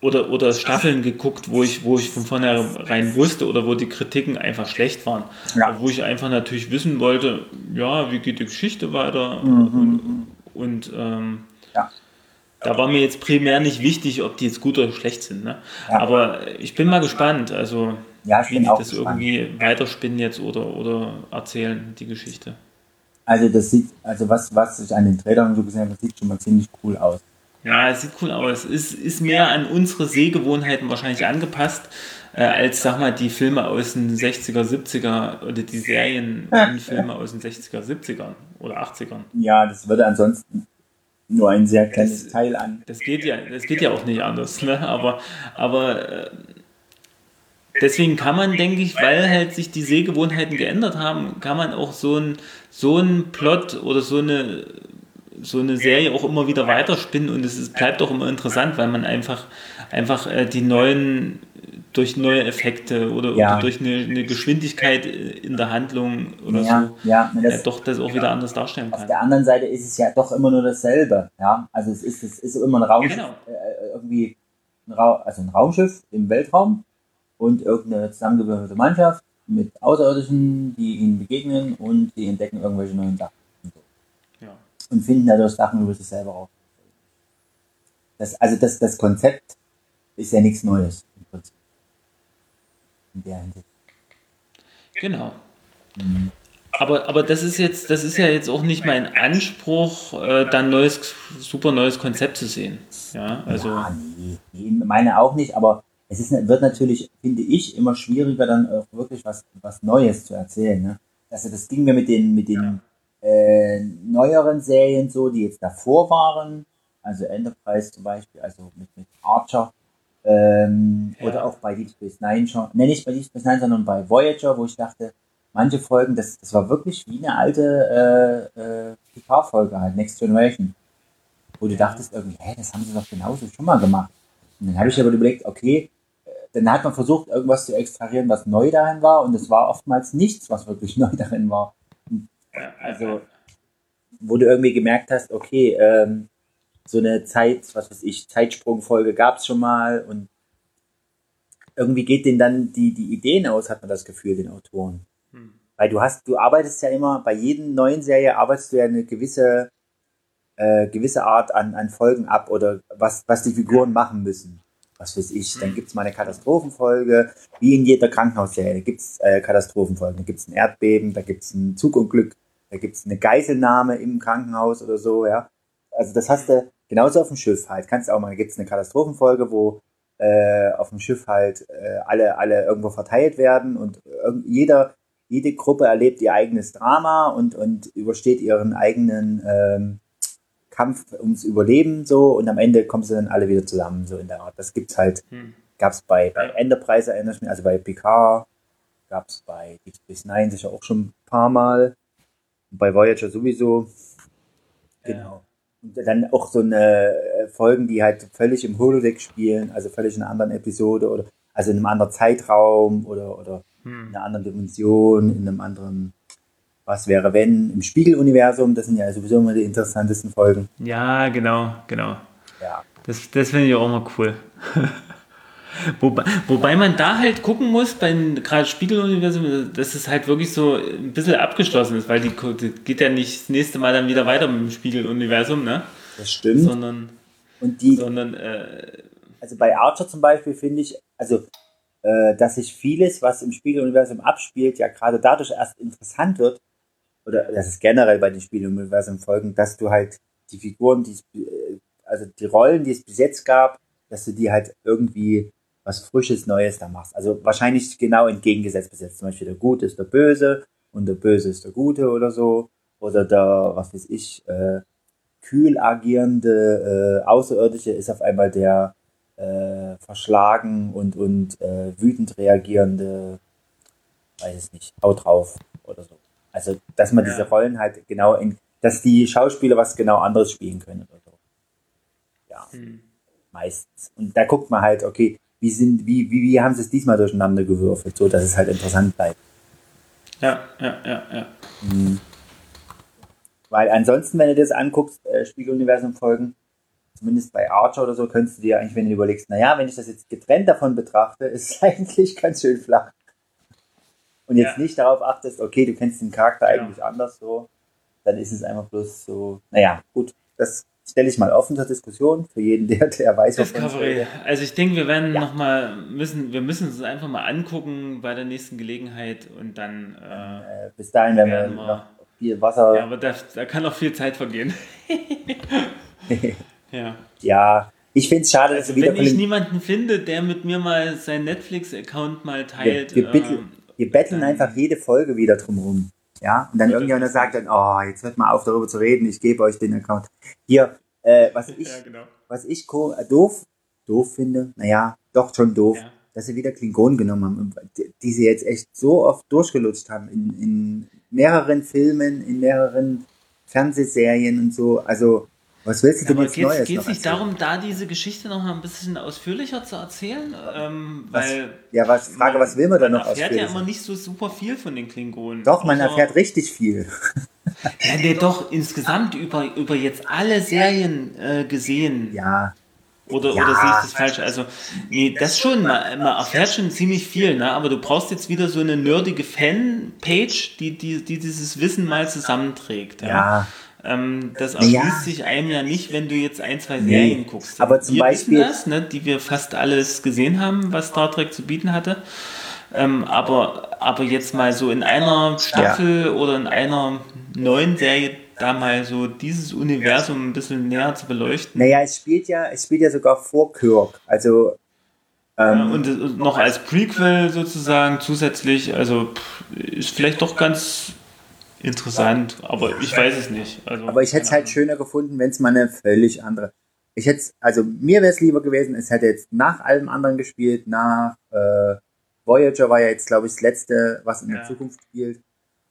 oder, oder Staffeln geguckt, wo ich, wo ich von vornherein wusste oder wo die Kritiken einfach schlecht waren. Ja. Wo ich einfach natürlich wissen wollte, ja, wie geht die Geschichte weiter mhm. und, und ähm, ja. da war mir jetzt primär nicht wichtig, ob die jetzt gut oder schlecht sind. Ne? Ja. Aber ich bin mal gespannt, also ja, wie die das gespannt. irgendwie weiterspinnen jetzt oder, oder erzählen, die Geschichte. Also das sieht, also was, was ich an den Trailern so gesehen habe, das sieht schon mal ziemlich cool aus. Ja, es sieht cool aus. Es ist mehr an unsere Sehgewohnheiten wahrscheinlich angepasst, äh, als, sag mal, die Filme aus den 60er, 70er oder die Serienfilme aus den 60er, 70er oder 80ern. Ja, das würde ansonsten nur ein sehr kleines das, Teil an. Das geht ja, das geht ja auch nicht anders, ne? Aber, aber äh, deswegen kann man, denke ich, weil halt sich die Sehgewohnheiten geändert haben, kann man auch so ein so ein Plot oder so eine so eine Serie auch immer wieder weiterspinnen und es bleibt auch immer interessant, weil man einfach, einfach äh, die neuen, durch neue Effekte oder, ja. oder durch eine, eine, Geschwindigkeit in der Handlung oder ja, so ja, das, äh, doch das auch wieder anders darstellen kann. Auf der anderen Seite ist es ja doch immer nur dasselbe. Ja? Also es ist, es ist immer ein Raumschiff, genau. äh, irgendwie ein, Ra also ein Raumschiff im Weltraum und irgendeine zusammengewürfelte Mannschaft mit Außerirdischen, die ihnen begegnen und die entdecken irgendwelche neuen Sachen und finden dadurch Sachen über sich selber raus. Das, also das, das Konzept ist ja nichts Neues im Prinzip. In der Hinsicht. Genau. Mhm. Aber, aber das ist jetzt, das ist ja jetzt auch nicht mein Anspruch, äh, dann neues, super neues Konzept zu sehen. Ja, also. Ja, nee, nee, meine auch nicht, aber es ist, wird natürlich, finde ich, immer schwieriger, dann auch wirklich was, was Neues zu erzählen. Ne? Also das ging mir mit den, mit den äh, neueren Serien so, die jetzt davor waren, also Enterprise zum Beispiel, also mit, mit Archer, ähm, ja. oder auch bei Deep Space Nine schon, ne, nicht bei Deep Space Nine, sondern bei Voyager, wo ich dachte, manche Folgen, das, das war wirklich wie eine alte äh, äh, Picard-Folge halt, Next Generation, wo du dachtest irgendwie, hä, das haben sie doch genauso schon mal gemacht. Und dann habe ich aber überlegt, okay, äh, dann hat man versucht, irgendwas zu extrahieren, was neu darin war, und es war oftmals nichts, was wirklich (laughs) neu darin war. Also, wo du irgendwie gemerkt hast, okay, ähm, so eine Zeit, was weiß ich, Zeitsprungfolge gab es schon mal und irgendwie geht denen dann die, die Ideen aus, hat man das Gefühl, den Autoren. Hm. Weil du hast, du arbeitest ja immer, bei jedem neuen Serie arbeitest du ja eine gewisse, äh, gewisse Art an, an Folgen ab oder was, was die Figuren machen müssen. Was weiß ich, dann gibt's mal eine Katastrophenfolge, wie in jeder Krankenhausserie, da gibt's äh, Katastrophenfolgen, da gibt's ein Erdbeben, da gibt's ein Zugunglück, da gibt's eine Geiselnahme im Krankenhaus oder so, ja. Also das hast du genauso auf dem Schiff halt. Kannst auch mal, da gibt's eine Katastrophenfolge, wo äh, auf dem Schiff halt äh, alle, alle irgendwo verteilt werden und jeder, jede Gruppe erlebt ihr eigenes Drama und, und übersteht ihren eigenen ähm, Kampf ums Überleben so und am Ende kommen sie dann alle wieder zusammen, so in der Art. Das gibt's halt, hm. gab's bei, bei Enterprise, erinnere ich mich, also bei Picard, gab's bei Deep Space Nine sicher auch schon ein paar Mal, bei Voyager sowieso. Genau. Und dann auch so eine äh, Folgen, die halt völlig im Holodeck spielen, also völlig in einer anderen Episode oder also in einem anderen Zeitraum oder, oder hm. in einer anderen Dimension, in einem anderen was wäre wenn im Spiegeluniversum, das sind ja sowieso immer die interessantesten Folgen. Ja, genau, genau. Ja. Das, das finde ich auch immer cool. (laughs) Wobei, wobei man da halt gucken muss, beim gerade Spiegeluniversum, dass es halt wirklich so ein bisschen abgeschlossen ist, weil die, die, geht ja nicht das nächste Mal dann wieder weiter mit dem Spiegeluniversum, ne? Das stimmt. Sondern, und die, sondern äh, also bei Archer zum Beispiel finde ich, also äh, dass sich vieles, was im Spiegeluniversum abspielt, ja gerade dadurch erst interessant wird, oder das ist generell bei den Spiegeluniversum folgen, dass du halt die Figuren, die es, äh, also die Rollen, die es bis jetzt gab, dass du die halt irgendwie was Frisches, Neues da machst. Also wahrscheinlich genau entgegengesetzt bis jetzt. Zum Beispiel der Gute ist der Böse und der Böse ist der Gute oder so. Oder der, was weiß ich, äh, kühl agierende äh, Außerirdische ist auf einmal der äh, verschlagen und, und äh, wütend reagierende, weiß es nicht, haut drauf oder so. Also, dass man ja. diese Rollen halt genau in, dass die Schauspieler was genau anderes spielen können oder so. Ja. Hm. Meistens. Und da guckt man halt, okay, wie sind, wie, wie, wie haben sie es diesmal durcheinander gewürfelt, so dass es halt interessant bleibt. Ja, ja, ja, ja. Mhm. Weil ansonsten, wenn du das anguckst, äh, Spiegeluniversum-Folgen, zumindest bei Archer oder so, könntest du dir eigentlich, wenn du überlegst, naja, wenn ich das jetzt getrennt davon betrachte, (laughs) ist es eigentlich ganz schön flach. Und jetzt ja. nicht darauf achtest, okay, du kennst den Charakter ja. eigentlich anders so, dann ist es einfach bloß so, naja, gut, das stelle ich mal offen zur Diskussion für jeden, der, der weiß, Discovery. Also ich denke, wir werden ja. noch mal müssen, wir müssen uns einfach mal angucken bei der nächsten Gelegenheit und dann. Äh, äh, bis dahin werden, werden wir noch viel Wasser. Ja, aber da, da kann noch viel Zeit vergehen. (laughs) ja. Ja. Ich finde es schade, also dass wir wieder. Wenn ich niemanden finde, der mit mir mal seinen Netflix-Account mal teilt. Wir, wir, ähm, wir betteln einfach jede Folge wieder drumherum. Ja, und dann irgendjemand sagt dann, oh, jetzt hört mal auf darüber zu reden, ich gebe euch den Account. Hier, äh, was (laughs) ich, ja, genau. was ich äh, doof, doof finde, naja, doch schon doof, ja. dass sie wieder Klingonen genommen haben, die, die sie jetzt echt so oft durchgelutscht haben in, in mehreren Filmen, in mehreren Fernsehserien und so. Also was willst du ja, denn jetzt Neues Geht es nicht darum, da diese Geschichte noch mal ein bisschen ausführlicher zu erzählen? Ähm, weil ja, was, Frage, was will man da noch ausführlich? Man erfährt ja immer nicht so super viel von den Klingonen. Doch, man also, erfährt richtig viel. (laughs) Ja, nee, doch insgesamt über, über jetzt alle Serien äh, gesehen. Ja. Oder, ja. oder sehe ich das falsch? Also, nee, das schon, man, man erfährt schon ziemlich viel, ne? aber du brauchst jetzt wieder so eine nerdige Fan-Page, die, die, die dieses Wissen mal zusammenträgt. Ja. ja. Ähm, das erschließt ja. sich einem ja nicht, wenn du jetzt ein, zwei Serien nee. guckst. Aber zum wir Beispiel. Das, ne, die wir fast alles gesehen haben, was Star Trek zu bieten hatte. Ähm, aber, aber jetzt mal so in einer Staffel ja. oder in einer neuen Serie da mal so dieses Universum ein bisschen näher zu beleuchten. Naja, es spielt ja, es spielt ja sogar vor Kirk. Also ähm, ja, und noch als Prequel sozusagen zusätzlich, also ist vielleicht doch ganz interessant, aber ich weiß es nicht. Also, aber ich hätte es halt schöner gefunden, wenn es mal eine völlig andere. Ich hätte also mir wäre es lieber gewesen, es hätte jetzt nach allem anderen gespielt, nach äh, Voyager war ja jetzt, glaube ich, das letzte, was in ja. der Zukunft spielt.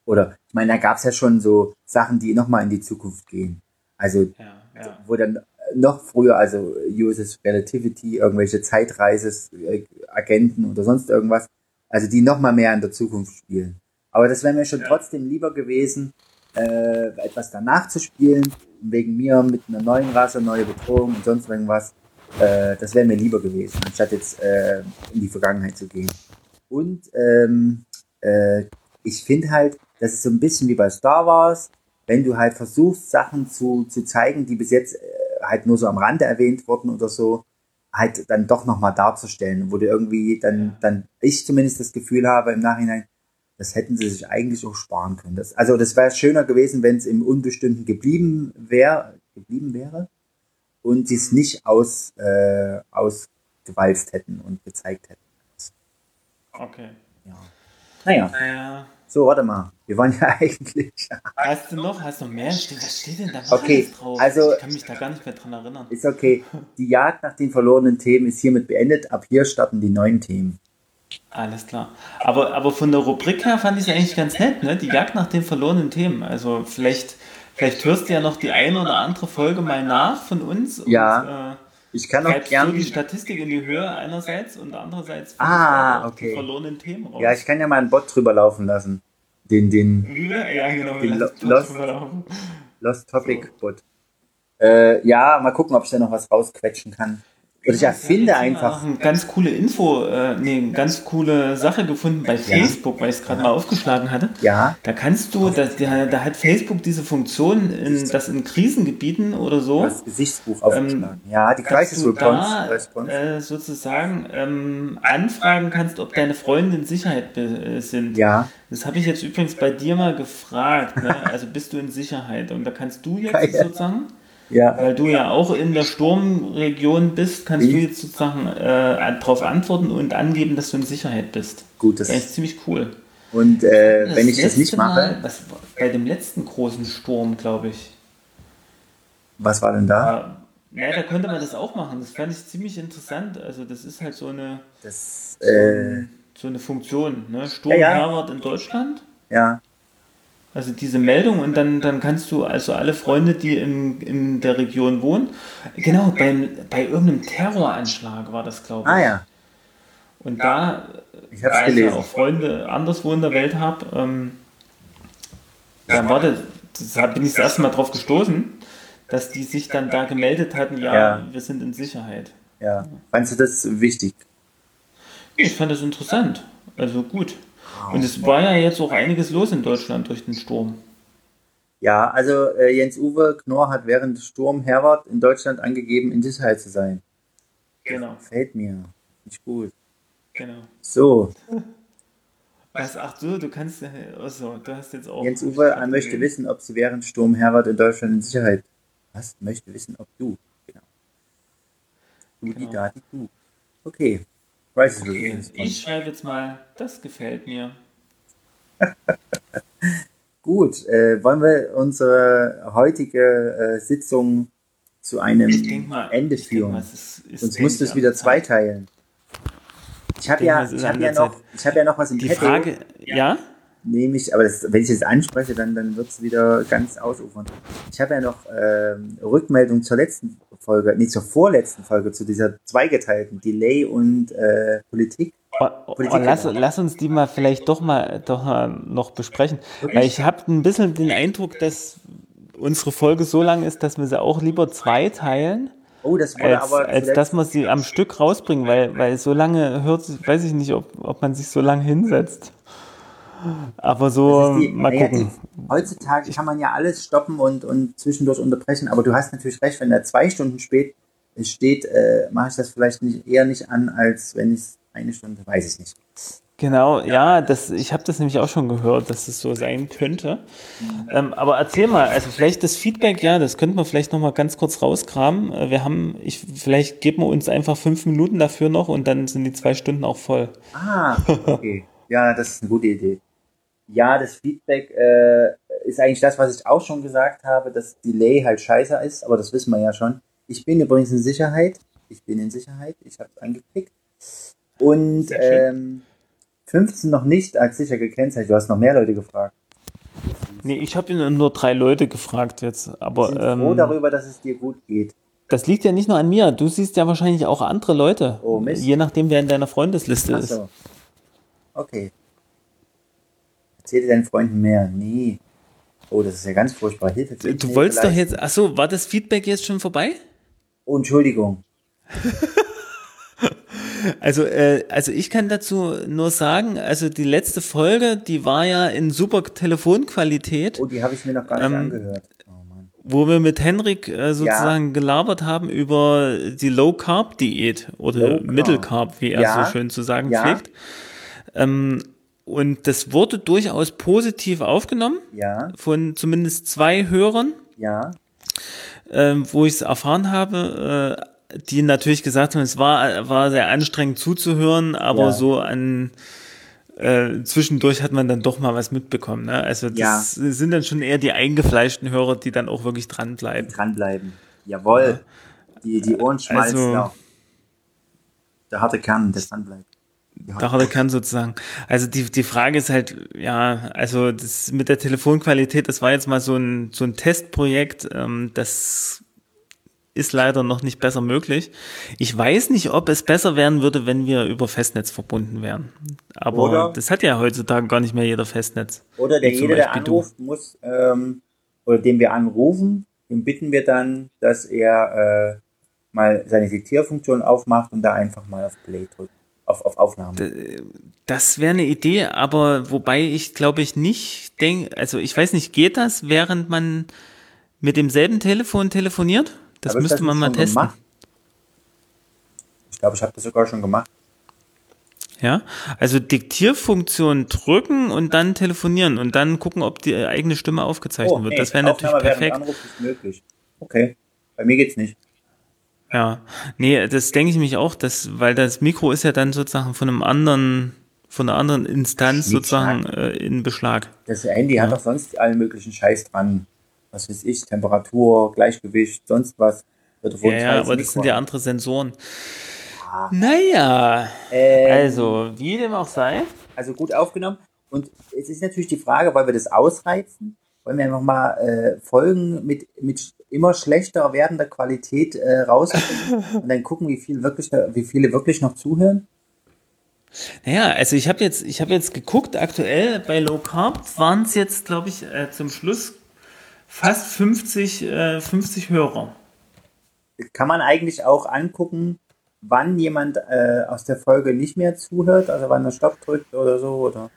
Oder ich meine, da gab es ja schon so Sachen, die nochmal in die Zukunft gehen. Also ja, ja. wo dann noch früher, also USS Relativity, irgendwelche Zeitreises-Agenten oder sonst irgendwas, also die noch mal mehr in der Zukunft spielen. Aber das wäre mir schon ja. trotzdem lieber gewesen, äh, etwas danach zu spielen, wegen mir mit einer neuen Rasse, neue Bedrohung und sonst irgendwas. Äh, das wäre mir lieber gewesen, anstatt jetzt äh, in die Vergangenheit zu gehen. Und ähm, äh, ich finde halt, das ist so ein bisschen wie bei Star Wars, wenn du halt versuchst, Sachen zu, zu zeigen, die bis jetzt äh, halt nur so am Rande erwähnt wurden oder so, halt dann doch nochmal darzustellen, wo du irgendwie dann, dann ich zumindest das Gefühl habe im Nachhinein, das hätten sie sich eigentlich auch sparen können. Das, also das wäre schöner gewesen, wenn es im Unbestimmten geblieben wäre, geblieben wäre und sie es nicht aus, äh, ausgewalzt hätten und gezeigt hätten. Okay. Ja. Naja. naja. So, warte mal. Wir waren ja (laughs) eigentlich. Hast du noch? Hast du noch mehr? Was steht denn da okay, drauf? Also, ich kann mich da gar nicht mehr dran erinnern. Ist okay. Die Jagd nach den verlorenen Themen ist hiermit beendet. Ab hier starten die neuen Themen. Alles klar. Aber, aber von der Rubrik her fand ich es eigentlich ganz nett, ne? Die Jagd nach den verlorenen Themen. Also vielleicht, vielleicht hörst du ja noch die eine oder andere Folge mal nach von uns. Ja. Und, äh, ich kann auch gerne. die Statistik in die Höhe einerseits und andererseits ah, okay. die verlorenen Themen raus. Ja, ich kann ja mal einen Bot drüber laufen lassen. Den, den, ja, genau, den Lo Lost, Lost Topic Bot. Äh, ja, mal gucken, ob ich da noch was rausquetschen kann. Oder ich erfinde ja, einfach. Eine ganz coole Info, äh, nee, eine ganz coole Sache gefunden bei Facebook, weil ich es gerade mal aufgeschlagen hatte. Ja. Da kannst du, da, da, hat Facebook diese Funktion, in, dass in Krisengebieten oder so. Das Gesichtsbuch aufgeschlagen. Ähm, ja, die Crisis. Äh, sozusagen ähm, anfragen kannst, ob deine Freunde in Sicherheit äh, sind. Ja. Das habe ich jetzt übrigens bei dir mal gefragt. Ne? Also bist du in Sicherheit? Und da kannst du jetzt Geil. sozusagen ja. Weil du ja auch in der Sturmregion bist, kannst ich? du jetzt sozusagen äh, darauf antworten und angeben, dass du in Sicherheit bist. Gut, das, das ist ziemlich cool. Und äh, wenn ich das nicht mache. Mal, was, bei dem letzten großen Sturm, glaube ich. Was war denn da? Ja, da könnte man das auch machen. Das fand ich ziemlich interessant. Also, das ist halt so eine, das, äh, so eine Funktion. Ne? Sturm ja, ja. In Deutschland. Ja. Also diese Meldung und dann, dann kannst du also alle Freunde, die in, in der Region wohnen, genau, bei, bei irgendeinem Terroranschlag war das, glaube ich. Ah ja. Und da, ich da ich ja auch Freunde anderswo in der Welt habe, ähm, dann war das, da bin ich das erste Mal drauf gestoßen, dass die sich dann da gemeldet hatten, ja, ja. wir sind in Sicherheit. Ja. Fandest du das wichtig? Ich fand das interessant. Also gut. Und es war ja jetzt auch einiges los in Deutschland durch den Sturm. Ja, also äh, Jens Uwe Knorr hat während des Sturm Herbert in Deutschland angegeben, in Sicherheit zu sein. Genau. Fällt mir. Nicht gut. Genau. So. (laughs) Was, ach so, du kannst, also, du hast jetzt auch. Jens Uwe möchte wissen, ob sie während Sturm Herbert in Deutschland in Sicherheit. Was? Möchte wissen, ob du. Genau. Du, genau. die Daten, du. Okay. Weiß okay, ich schreibe jetzt mal, das gefällt mir. (laughs) Gut, äh, wollen wir unsere heutige äh, Sitzung zu einem mal, Ende führen? Mal, ist, ist Sonst musst du es wieder zweiteilen. Ich habe ja, ich hab ja, noch, ich hab ja noch was im Die Petto. Frage, ja? Nehme ich, aber das, wenn ich es anspreche, dann, dann wird es wieder ganz ausufern. Ich habe ja noch ähm, Rückmeldung zur letzten Folge, nee, zur vorletzten Folge, zu dieser zweigeteilten Delay und äh, Politik. Oh, oh, oh, lass, lass, uns die mal vielleicht doch mal, doch mal noch besprechen. Wirklich? Weil ich habe ein bisschen den Eindruck, dass unsere Folge so lang ist, dass wir sie auch lieber zwei teilen. Oh, das wurde als, aber als dass wir sie am Stück rausbringen, weil, weil so lange hört, weiß ich nicht, ob, ob man sich so lange hinsetzt. Aber so, die, mal gucken. Die, heutzutage kann man ja alles stoppen und, und zwischendurch unterbrechen, aber du hast natürlich recht, wenn er zwei Stunden spät steht, äh, mache ich das vielleicht nicht, eher nicht an, als wenn es eine Stunde, weiß ich nicht. Genau, ja, das, ich habe das nämlich auch schon gehört, dass es so sein könnte. Ähm, aber erzähl mal, also vielleicht das Feedback, ja, das könnten wir vielleicht noch mal ganz kurz rauskramen. Äh, wir haben, ich, vielleicht geben wir uns einfach fünf Minuten dafür noch und dann sind die zwei Stunden auch voll. Ah, okay. Ja, das ist eine gute Idee ja, das Feedback äh, ist eigentlich das, was ich auch schon gesagt habe, dass Delay halt scheiße ist, aber das wissen wir ja schon. Ich bin übrigens in Sicherheit. Ich bin in Sicherheit. Ich habe es angeklickt. Und ähm, 15 noch nicht als sicher gekennzeichnet. Du hast noch mehr Leute gefragt. Nee, ich habe nur drei Leute gefragt jetzt. Aber, ich bin ähm, froh darüber, dass es dir gut geht. Das liegt ja nicht nur an mir. Du siehst ja wahrscheinlich auch andere Leute. Oh, Mist. Je nachdem, wer in deiner Freundesliste Ach ist. so. Okay. Erzähle deinen Freunden mehr. Nee. Oh, das ist ja ganz furchtbar. Hilfe. Du wolltest doch jetzt. Ach so, war das Feedback jetzt schon vorbei? Oh, Entschuldigung. (laughs) Also, äh, also ich kann dazu nur sagen, also die letzte Folge, die war ja in super Telefonqualität. Oh, die habe ich mir noch gar nicht ähm, angehört. Oh, Mann. Wo wir mit Henrik äh, sozusagen ja. gelabert haben über die Low Carb Diät oder Mittelcarb, wie er ja. so schön zu sagen ja. pflegt. Ähm, und das wurde durchaus positiv aufgenommen. Ja. Von zumindest zwei Hörern. Ja. Ähm, wo ich es erfahren habe, äh, die natürlich gesagt haben, es war, war sehr anstrengend zuzuhören, aber ja. so an äh, zwischendurch hat man dann doch mal was mitbekommen. Ne? Also das ja. sind dann schon eher die eingefleischten Hörer, die dann auch wirklich dranbleiben. Dranbleiben. Jawohl. Ja. Die, die Ohren schmalzen. Also, Der harte Kern, der dranbleibt. Der harte Kern sozusagen. Also die, die Frage ist halt, ja, also das mit der Telefonqualität, das war jetzt mal so ein, so ein Testprojekt, ähm, das ist leider noch nicht besser möglich. Ich weiß nicht, ob es besser werden würde, wenn wir über Festnetz verbunden wären. Aber oder, das hat ja heutzutage gar nicht mehr jeder Festnetz. Oder der jeder, der anruft, du. muss, ähm, oder den wir anrufen, den bitten wir dann, dass er äh, mal seine Diktierfunktion aufmacht und da einfach mal auf Play drückt. Auf, auf Aufnahme. Das wäre eine Idee, aber wobei ich glaube ich nicht denke, also ich weiß nicht, geht das, während man mit demselben Telefon telefoniert? Das müsste das man mal testen. Gemacht? Ich glaube, ich habe das sogar schon gemacht. Ja, also Diktierfunktion drücken und dann telefonieren und dann gucken, ob die eigene Stimme aufgezeichnet oh, wird. Das wäre natürlich perfekt. Anruf ist möglich. Okay, bei mir geht's nicht. Ja, nee, das denke ich mich auch, dass, weil das Mikro ist ja dann sozusagen von einem anderen, von einer anderen Instanz sozusagen äh, in Beschlag. Das Handy ja. hat doch sonst allen möglichen Scheiß dran was weiß ich, Temperatur, Gleichgewicht, sonst was. Ja, ja aber das sind ja andere Sensoren. Ja. Naja, ähm, also, wie dem auch sei. Also gut aufgenommen. Und es ist natürlich die Frage, weil wir das ausreizen, wollen wir einfach mal äh, Folgen mit, mit immer schlechter werdender Qualität äh, rausbringen (laughs) und dann gucken, wie, viel wirklich, wie viele wirklich noch zuhören? Naja, also ich habe jetzt, ich habe jetzt geguckt, aktuell bei Low Carb waren es jetzt, glaube ich, äh, zum Schluss fast 50, äh, 50 Hörer. Kann man eigentlich auch angucken, wann jemand äh, aus der Folge nicht mehr zuhört, also wann er Stopp drückt oder so, oder?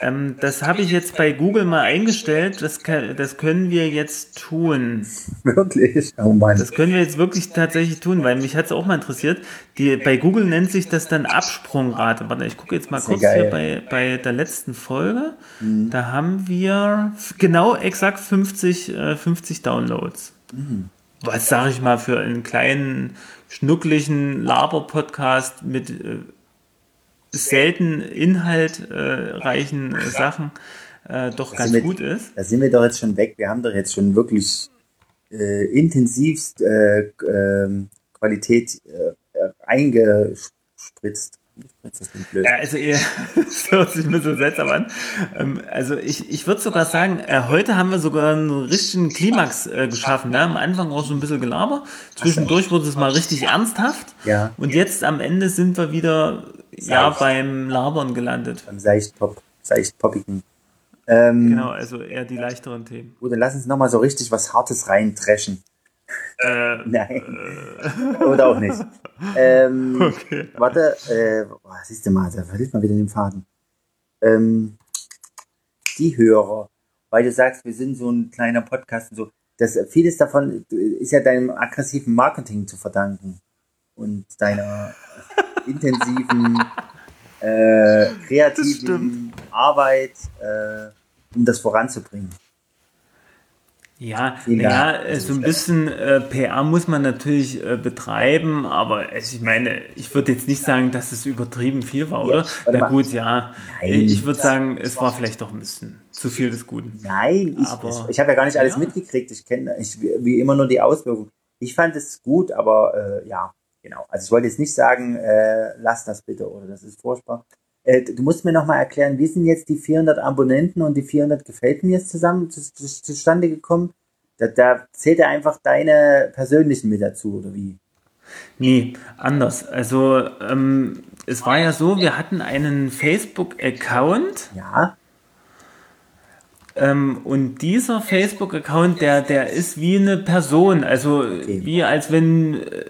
Ähm, das habe ich jetzt bei Google mal eingestellt. Das, kann, das können wir jetzt tun. Wirklich? Oh Mann. Das können wir jetzt wirklich tatsächlich tun, weil mich hat es auch mal interessiert. Die, bei Google nennt sich das dann Absprungrate. Warte, ich gucke jetzt mal kurz geil. hier bei, bei der letzten Folge. Mhm. Da haben wir genau exakt 50, äh, 50 Downloads. Mhm. Was sage ich mal für einen kleinen, schnucklichen Laber-Podcast mit äh, selten inhaltreichen äh, Sachen äh, doch ganz wir, gut ist. Da sind wir doch jetzt schon weg. Wir haben doch jetzt schon wirklich äh, intensivst äh, ähm, Qualität äh, eingespritzt. Ja, also ihr, (laughs) das hört sich ein bisschen seltsam an. Ähm, also ich, ich würde sogar sagen, äh, heute haben wir sogar einen richtigen Klimax äh, geschaffen. Ne? Am Anfang auch so ein bisschen Gelaber. Zwischendurch wurde es mal richtig ernsthaft. Ja. Und jetzt am Ende sind wir wieder ja, beim Labern gelandet. Beim Seichtpop, Seichtpoppigen. Ähm, genau, also eher die leichteren Themen. Gut, dann lass uns nochmal so richtig was Hartes reintreschen. Äh, (laughs) Nein. Äh. Oder auch nicht. Ähm, (laughs) okay. Warte, äh, oh, siehst du mal, da verliert man wieder den Faden. Ähm, die Hörer, weil du sagst, wir sind so ein kleiner Podcast und so, das, vieles davon ist ja deinem aggressiven Marketing zu verdanken und deiner intensiven, (laughs) äh, kreativen Arbeit, äh, um das voranzubringen. Ja, ja, so ein bisschen äh, PR muss man natürlich äh, betreiben, aber ich meine, ich würde jetzt nicht sagen, dass es übertrieben viel war, oder? Ja, Na gut, ja. Nein, ich würde sagen, es war vielleicht doch ein bisschen zu viel des Guten. Nein, ich, aber, ich, ich habe ja gar nicht alles ja. mitgekriegt. Ich kenne ich, wie immer nur die Auswirkungen. Ich fand es gut, aber äh, ja, genau. Also ich wollte jetzt nicht sagen, äh, lass das bitte oder das ist furchtbar. Äh, du musst mir nochmal erklären, wie sind jetzt die 400 Abonnenten und die 400 gefällt mir zusammen zu, zu, zustande gekommen? Da, da zählt er einfach deine persönlichen mit dazu, oder wie? Nee, anders. Also ähm, es war ja so, wir hatten einen Facebook-Account. Ja. Ähm, und dieser Facebook-Account, der, der ist wie eine Person. Also okay. wie als wenn äh,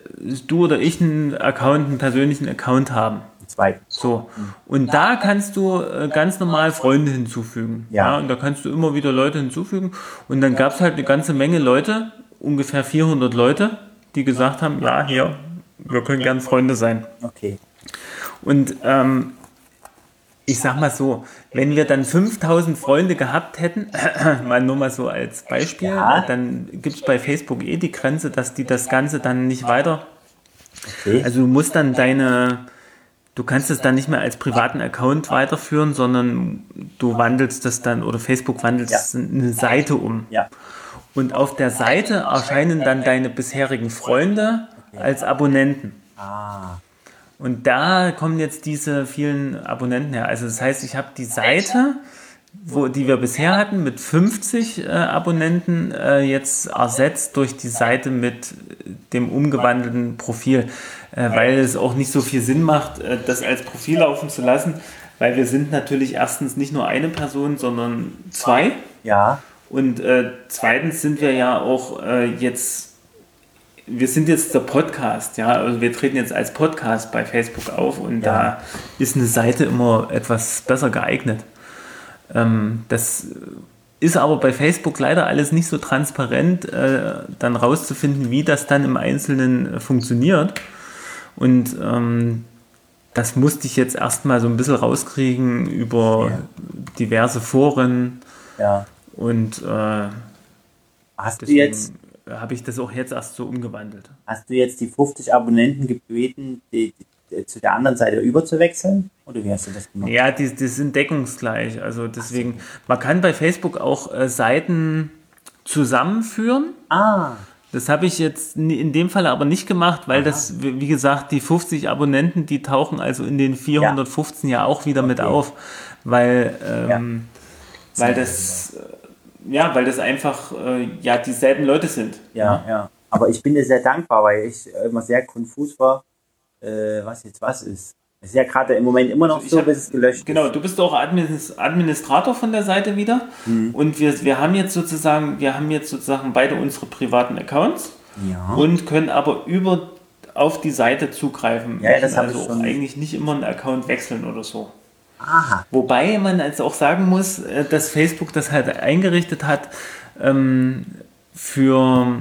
du oder ich einen Account, einen persönlichen Account haben. Zwei. So. Und da kannst du äh, ganz normal Freunde hinzufügen. Ja. ja. Und da kannst du immer wieder Leute hinzufügen. Und dann gab es halt eine ganze Menge Leute, ungefähr 400 Leute, die gesagt haben, ja, hier, wir können gern Freunde sein. Okay. Und ähm, ich sag mal so, wenn wir dann 5000 Freunde gehabt hätten, (clears throat) mal nur mal so als Beispiel, ja. dann gibt es bei Facebook eh die Grenze, dass die das Ganze dann nicht weiter. Okay. Also du musst dann deine, du kannst es dann nicht mehr als privaten Account weiterführen, sondern du wandelst das dann oder Facebook wandelt ja. eine Seite um. Ja. Und auf der Seite erscheinen dann deine bisherigen Freunde als Abonnenten. Ah. Und da kommen jetzt diese vielen Abonnenten her. Also das heißt, ich habe die Seite, wo, die wir bisher hatten, mit 50 äh, Abonnenten äh, jetzt ersetzt durch die Seite mit dem umgewandelten Profil, äh, weil es auch nicht so viel Sinn macht, äh, das als Profil laufen zu lassen, weil wir sind natürlich erstens nicht nur eine Person, sondern zwei. Ja. Und äh, zweitens sind wir ja auch äh, jetzt wir sind jetzt der Podcast, ja, also wir treten jetzt als Podcast bei Facebook auf und ja. da ist eine Seite immer etwas besser geeignet. Ähm, das ist aber bei Facebook leider alles nicht so transparent, äh, dann rauszufinden, wie das dann im Einzelnen äh, funktioniert. Und ähm, das musste ich jetzt erstmal so ein bisschen rauskriegen über ja. diverse Foren. Ja. Und äh, hast du jetzt habe ich das auch jetzt erst so umgewandelt. Hast du jetzt die 50 Abonnenten gebeten, die, die, zu der anderen Seite überzuwechseln? Oder wie hast du das gemacht? Ja, die, die sind deckungsgleich. Also deswegen, so. man kann bei Facebook auch äh, Seiten zusammenführen. Ah. Das habe ich jetzt in dem Fall aber nicht gemacht, weil Aha. das, wie gesagt, die 50 Abonnenten, die tauchen also in den 415 ja, ja auch wieder okay. mit auf, weil, ähm, ja. weil das ja, weil das einfach äh, ja dieselben Leute sind. Ja, ja. Aber ich bin dir sehr dankbar, weil ich immer sehr konfus war, äh, was jetzt was ist. Es ist ja gerade im Moment immer noch also so, hab, bis es gelöscht genau, ist. Genau, du bist auch Administrator von der Seite wieder. Mhm. Und wir, wir haben jetzt sozusagen, wir haben jetzt sozusagen beide unsere privaten Accounts ja. und können aber über auf die Seite zugreifen. Ja, ja das also ich schon. eigentlich nicht immer einen Account wechseln oder so. Aha. Wobei man jetzt auch sagen muss, äh, dass Facebook das halt eingerichtet hat ähm, für,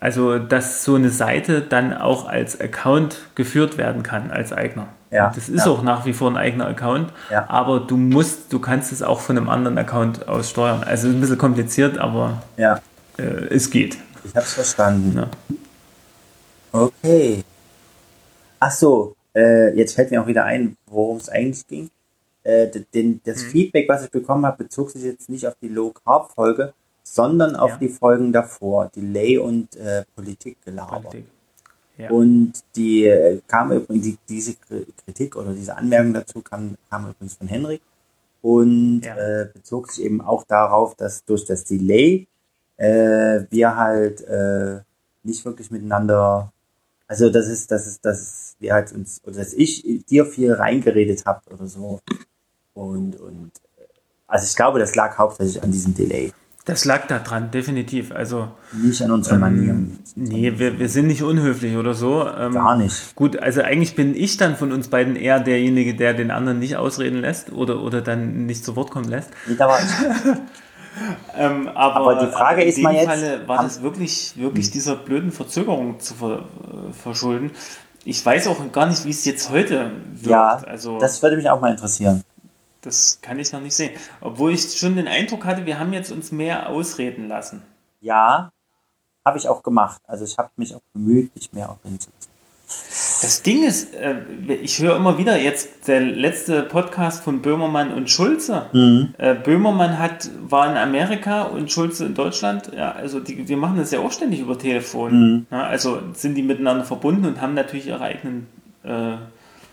also dass so eine Seite dann auch als Account geführt werden kann, als Eigner. Ja, das ist ja. auch nach wie vor ein eigener Account, ja. aber du musst, du kannst es auch von einem anderen Account aus steuern. Also ein bisschen kompliziert, aber ja. äh, es geht. Ich habe es verstanden. Ja. Okay. Ach so, äh, jetzt fällt mir auch wieder ein, worum es eigentlich ging äh, den, das mhm. Feedback, was ich bekommen habe, bezog sich jetzt nicht auf die Low-Carb-Folge, sondern auf ja. die Folgen davor, Delay und äh. Politik. Ja. Und die äh, kam übrigens, die, diese Kritik oder diese Anmerkung dazu kam, kam übrigens von Henrik und ja. äh, bezog sich eben auch darauf, dass durch das Delay äh, wir halt äh, nicht wirklich miteinander, also das ist, das ist, dass wir halt uns, oder dass ich dir viel reingeredet habe oder so. Und, und also ich glaube, das lag hauptsächlich an diesem Delay. Das lag da dran, definitiv. Also nicht an unseren ähm, Manieren. Nee, wir, wir sind nicht unhöflich oder so. Ähm, Gar nicht. Gut, also eigentlich bin ich dann von uns beiden eher derjenige, der den anderen nicht ausreden lässt oder, oder dann nicht zu Wort kommen lässt. Nee, ich. (laughs) ähm, aber, aber, die Frage ist mal jetzt. Falle war das wirklich, wirklich dieser blöden Verzögerung zu ver, äh, verschulden. Ich weiß auch gar nicht, wie es jetzt heute wirkt. Ja, also, das würde mich auch mal interessieren. Das kann ich noch nicht sehen. Obwohl ich schon den Eindruck hatte, wir haben jetzt uns mehr ausreden lassen. Ja, habe ich auch gemacht. Also ich habe mich auch bemüht, mich mehr auch hinzusetzen. Das Ding ist, äh, ich höre immer wieder jetzt der letzte Podcast von Böhmermann und Schulze. Mhm. Äh, Böhmermann hat, war in Amerika und Schulze in Deutschland. Ja, also die, wir machen das ja auch ständig über Telefon. Mhm. Ja, also sind die miteinander verbunden und haben natürlich ihre eigenen, äh,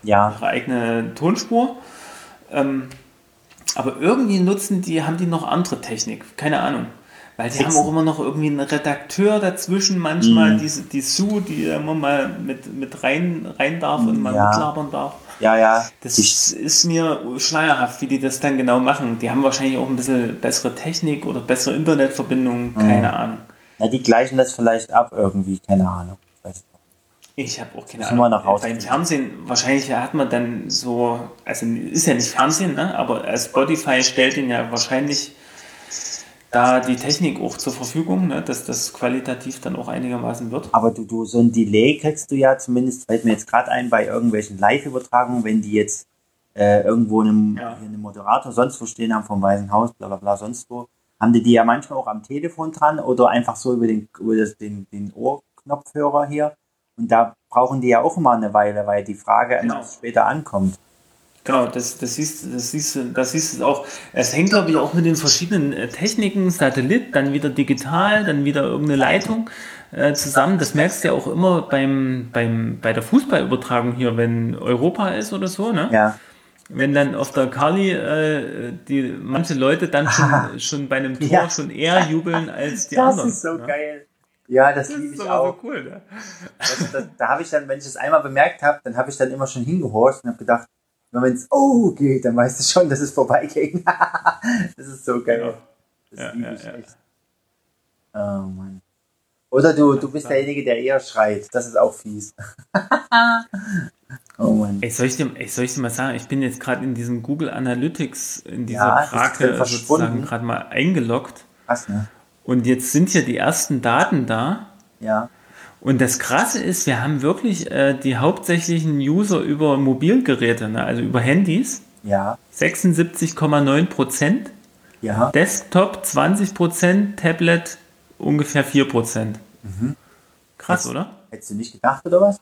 ja. ihre eigene Tonspur. Ähm, aber irgendwie nutzen die, haben die noch andere Technik. Keine Ahnung. Weil die haben auch immer noch irgendwie einen Redakteur dazwischen, manchmal mhm. diese, die Sue, die immer mal mit, mit rein, rein darf und mal ja. mitlabern darf. Ja, ja. Das ich, ist mir schleierhaft, wie die das dann genau machen. Die haben wahrscheinlich auch ein bisschen bessere Technik oder bessere Internetverbindungen, mhm. keine mhm. Ahnung. Ja, die gleichen das vielleicht ab irgendwie, keine Ahnung. Ich habe auch keine Ahnung. Noch Beim Fernsehen, wahrscheinlich hat man dann so, also ist ja nicht Fernsehen, ne? aber Spotify stellt ihn ja wahrscheinlich da die Technik auch zur Verfügung, ne, dass das qualitativ dann auch einigermaßen wird. Aber du, du, so ein Delay kriegst du ja zumindest, fällt mir jetzt gerade ein, bei irgendwelchen Live-Übertragungen, wenn die jetzt äh, irgendwo einem, ja. einem Moderator sonst wo stehen haben vom Weißen Haus, bla bla bla, sonst wo, haben die die ja manchmal auch am Telefon dran oder einfach so über den, über das, den, den Ohrknopfhörer hier. Und da brauchen die ja auch immer eine Weile, weil die Frage genau. später ankommt. Genau, das, das, siehst, das, siehst, das siehst du auch. Es hängt, glaube ich, auch mit den verschiedenen äh, Techniken, Satellit, dann wieder digital, dann wieder irgendeine Leitung äh, zusammen. Das merkst du ja auch immer beim, beim, bei der Fußballübertragung hier, wenn Europa ist oder so, ne? Ja. Wenn dann auf der Kali äh, die manche Leute dann schon, schon bei einem Tor ja. schon eher jubeln als die das anderen. Das ist so ne? geil. Ja, das, das liebe ich auch. So cool, ne? das, das, da habe ich dann, wenn ich das einmal bemerkt habe, dann habe ich dann immer schon hingehorcht und habe gedacht, wenn es oh geht, dann weißt du schon, dass es vorbeiging. (laughs) das ist so geil. Das ja, liebe ich ja, echt. Oh Mann. Oder du, du bist derjenige, der eher schreit. Das ist auch fies. (laughs) oh Mann. Ey, soll, ich dir, ey, soll ich dir mal sagen, ich bin jetzt gerade in diesem Google Analytics, in dieser ja, Frage sozusagen gerade mal eingeloggt. Krass, ne? Und jetzt sind hier die ersten Daten da. Ja. Und das Krasse ist, wir haben wirklich äh, die hauptsächlichen User über Mobilgeräte, ne? also über Handys. Ja. 76,9 Prozent. Ja. Desktop 20 Prozent, Tablet ungefähr 4 Prozent. Mhm. Krass, hättest, oder? Hättest du nicht gedacht, oder was?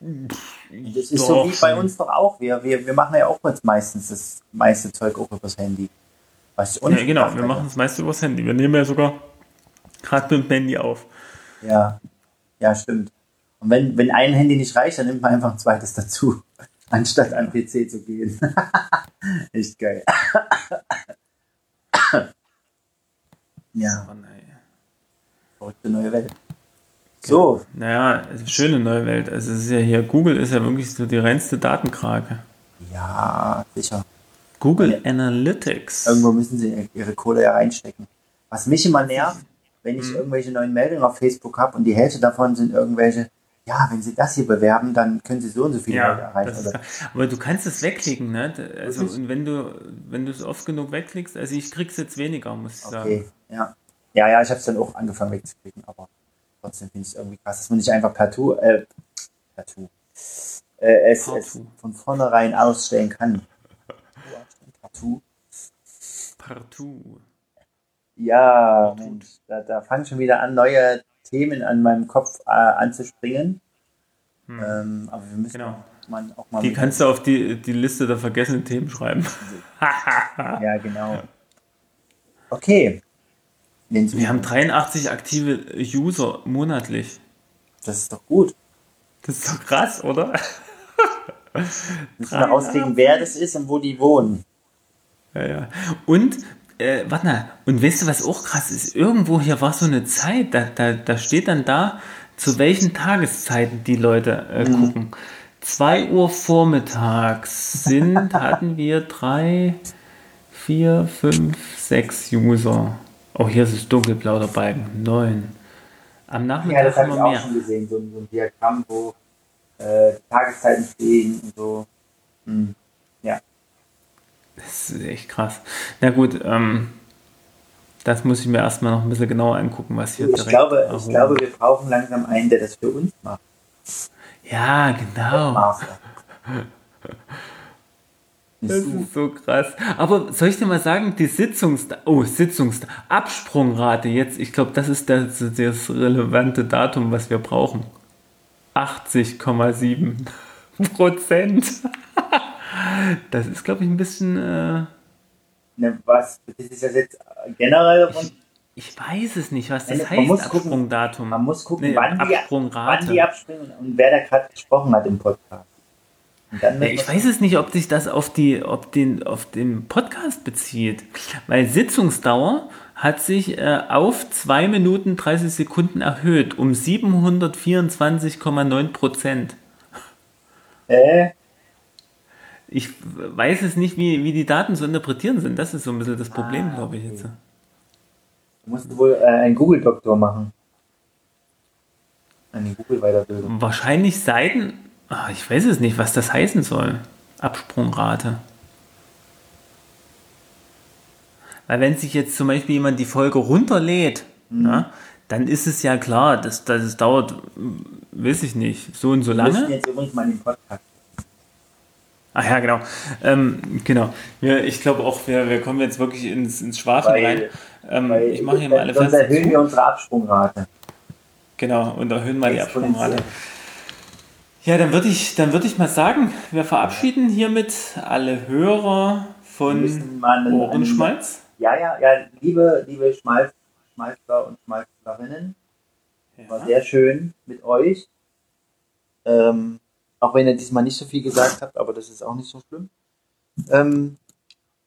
Das ist doch, so wie bei uns doch auch. Wir, wir, wir machen ja auch meistens das meiste Zeug auch übers Handy. Was ja, genau, wir machen das meiste übers Handy. Wir nehmen ja sogar gerade mit dem Handy auf. Ja, ja, stimmt. Und wenn, wenn ein Handy nicht reicht, dann nimmt man einfach ein zweites dazu, (laughs) anstatt an PC zu gehen. (laughs) Echt geil. (coughs) ja. Oh, Verrückte neue Welt. So. Naja, schöne neue Welt. Also es ist ja hier, Google ist ja wirklich so die reinste Datenkrake. Ja, sicher. Google Analytics. Irgendwo müssen sie ihre Kohle ja reinstecken. Was mich immer nervt, wenn ich mhm. irgendwelche neuen Meldungen auf Facebook habe und die Hälfte davon sind irgendwelche, ja, wenn Sie das hier bewerben, dann können Sie so und so viele ja, Leute erreichen. Ist, aber du kannst es wegklicken, ne? Also und wenn du wenn du es oft genug wegklickst, also ich krieg's jetzt weniger, muss ich okay. sagen. Ja. Ja, ja, ich habe es dann auch angefangen wegzuklicken, aber trotzdem finde ich es irgendwie krass, dass man nicht einfach partout, äh, partout, äh, es, es von vornherein ausstellen kann. Partout. Partout. Ja, Mensch, da, da fangen schon wieder an, neue Themen an meinem Kopf äh, anzuspringen. Hm. Ähm, aber wir müssen genau. man auch mal. Die kannst du auf die, die Liste der vergessenen Themen schreiben. (laughs) ja, genau. Okay. Wir haben 83 aktive User monatlich. Das ist doch gut. Das ist doch krass, oder? Müssen wir rauskriegen, wer das ist und wo die wohnen. Ja, ja. Und äh, warte mal, und weißt du, was auch krass ist? Irgendwo hier war so eine Zeit, da, da, da steht dann da, zu welchen Tageszeiten die Leute äh, mhm. gucken. 2 Uhr vormittags sind, (laughs) hatten wir drei, vier, fünf, sechs User. Oh, hier ist es dunkelblau der Balken. Neun. Am Nachmittag ja, das habe ich auch mehr. schon gesehen, so, so ein Diagramm, wo äh, Tageszeiten stehen und so. Hm. Das ist echt krass. Na gut, ähm, das muss ich mir erstmal noch ein bisschen genauer angucken, was hier ich direkt glaube, Ich glaube, wir brauchen langsam einen, der das für uns macht. Ja, genau. Das ist so krass. Aber soll ich dir mal sagen, die Sitzungs... Oh, Sitzungs... Absprungrate jetzt, ich glaube, das ist das, das relevante Datum, was wir brauchen. 80,7 Prozent. (laughs) Das ist, glaube ich, ein bisschen. Äh ne, was? Das ist das jetzt generell davon? Ich, ich weiß es nicht, was das ne, heißt, Absprungdatum. Man muss gucken, nee, wann, die, wann die abspringen und wer da gerade gesprochen hat im Podcast. ich weiß es nicht, ob sich das auf, die, ob den, auf den Podcast bezieht. Weil Sitzungsdauer hat sich äh, auf 2 Minuten 30 Sekunden erhöht um 724,9 Prozent. Äh? Ich weiß es nicht, wie, wie die Daten zu interpretieren sind. Das ist so ein bisschen das Problem, ah, glaube ich jetzt. Du musst wohl äh, einen Google-Doktor machen. Eine Google-Weiterbildung. Wahrscheinlich Seiten. Ach, ich weiß es nicht, was das heißen soll. Absprungrate. Weil wenn sich jetzt zum Beispiel jemand die Folge runterlädt, mhm. na, dann ist es ja klar, dass, dass es dauert, weiß ich nicht, so und so lange. Wir müssen jetzt übrigens mal den Podcast. Ach ja, genau. Ähm, genau. Ja, ich glaube auch, wir, wir kommen jetzt wirklich ins, ins Schwafeln rein. Ähm, ich mache hier mal alle Sonst erhöhen zu. wir unsere Absprungrate. Genau, und erhöhen mal die Absprungrate. Ja, dann würde ich, würd ich mal sagen, wir verabschieden hiermit alle Hörer von Ohrenschmalz. Ja, ja, ja, liebe, liebe Schmalz, Schmalzler und Schmalzlerinnen, ja. war sehr schön mit euch. Ähm, auch wenn ihr diesmal nicht so viel gesagt habt, aber das ist auch nicht so schlimm. Ähm,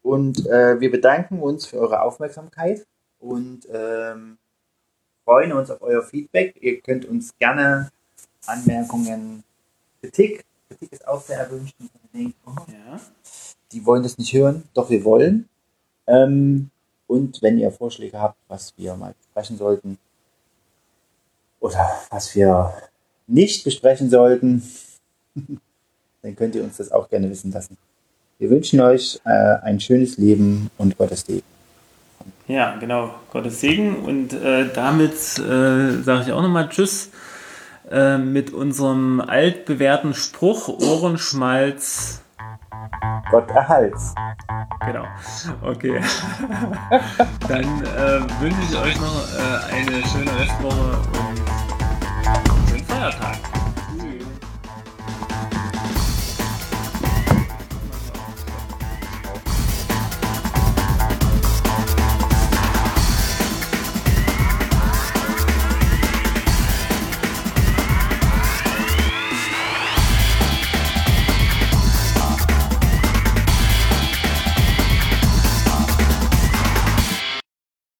und äh, wir bedanken uns für eure Aufmerksamkeit und ähm, freuen uns auf euer Feedback. Ihr könnt uns gerne Anmerkungen, Kritik, Kritik ist auch sehr erwünscht. Oh, ja. Die wollen das nicht hören, doch wir wollen. Ähm, und wenn ihr Vorschläge habt, was wir mal besprechen sollten oder was wir nicht besprechen sollten, (laughs) dann könnt ihr uns das auch gerne wissen lassen. Wir wünschen euch äh, ein schönes Leben und Gottes Segen. Ja, genau, Gottes Segen. Und äh, damit äh, sage ich auch nochmal Tschüss äh, mit unserem altbewährten Spruch Ohrenschmalz Gott erhalts. Genau. Okay. (laughs) Dann äh, wünsche ich euch noch äh, eine schöne Restwoche und einen schönen Feiertag.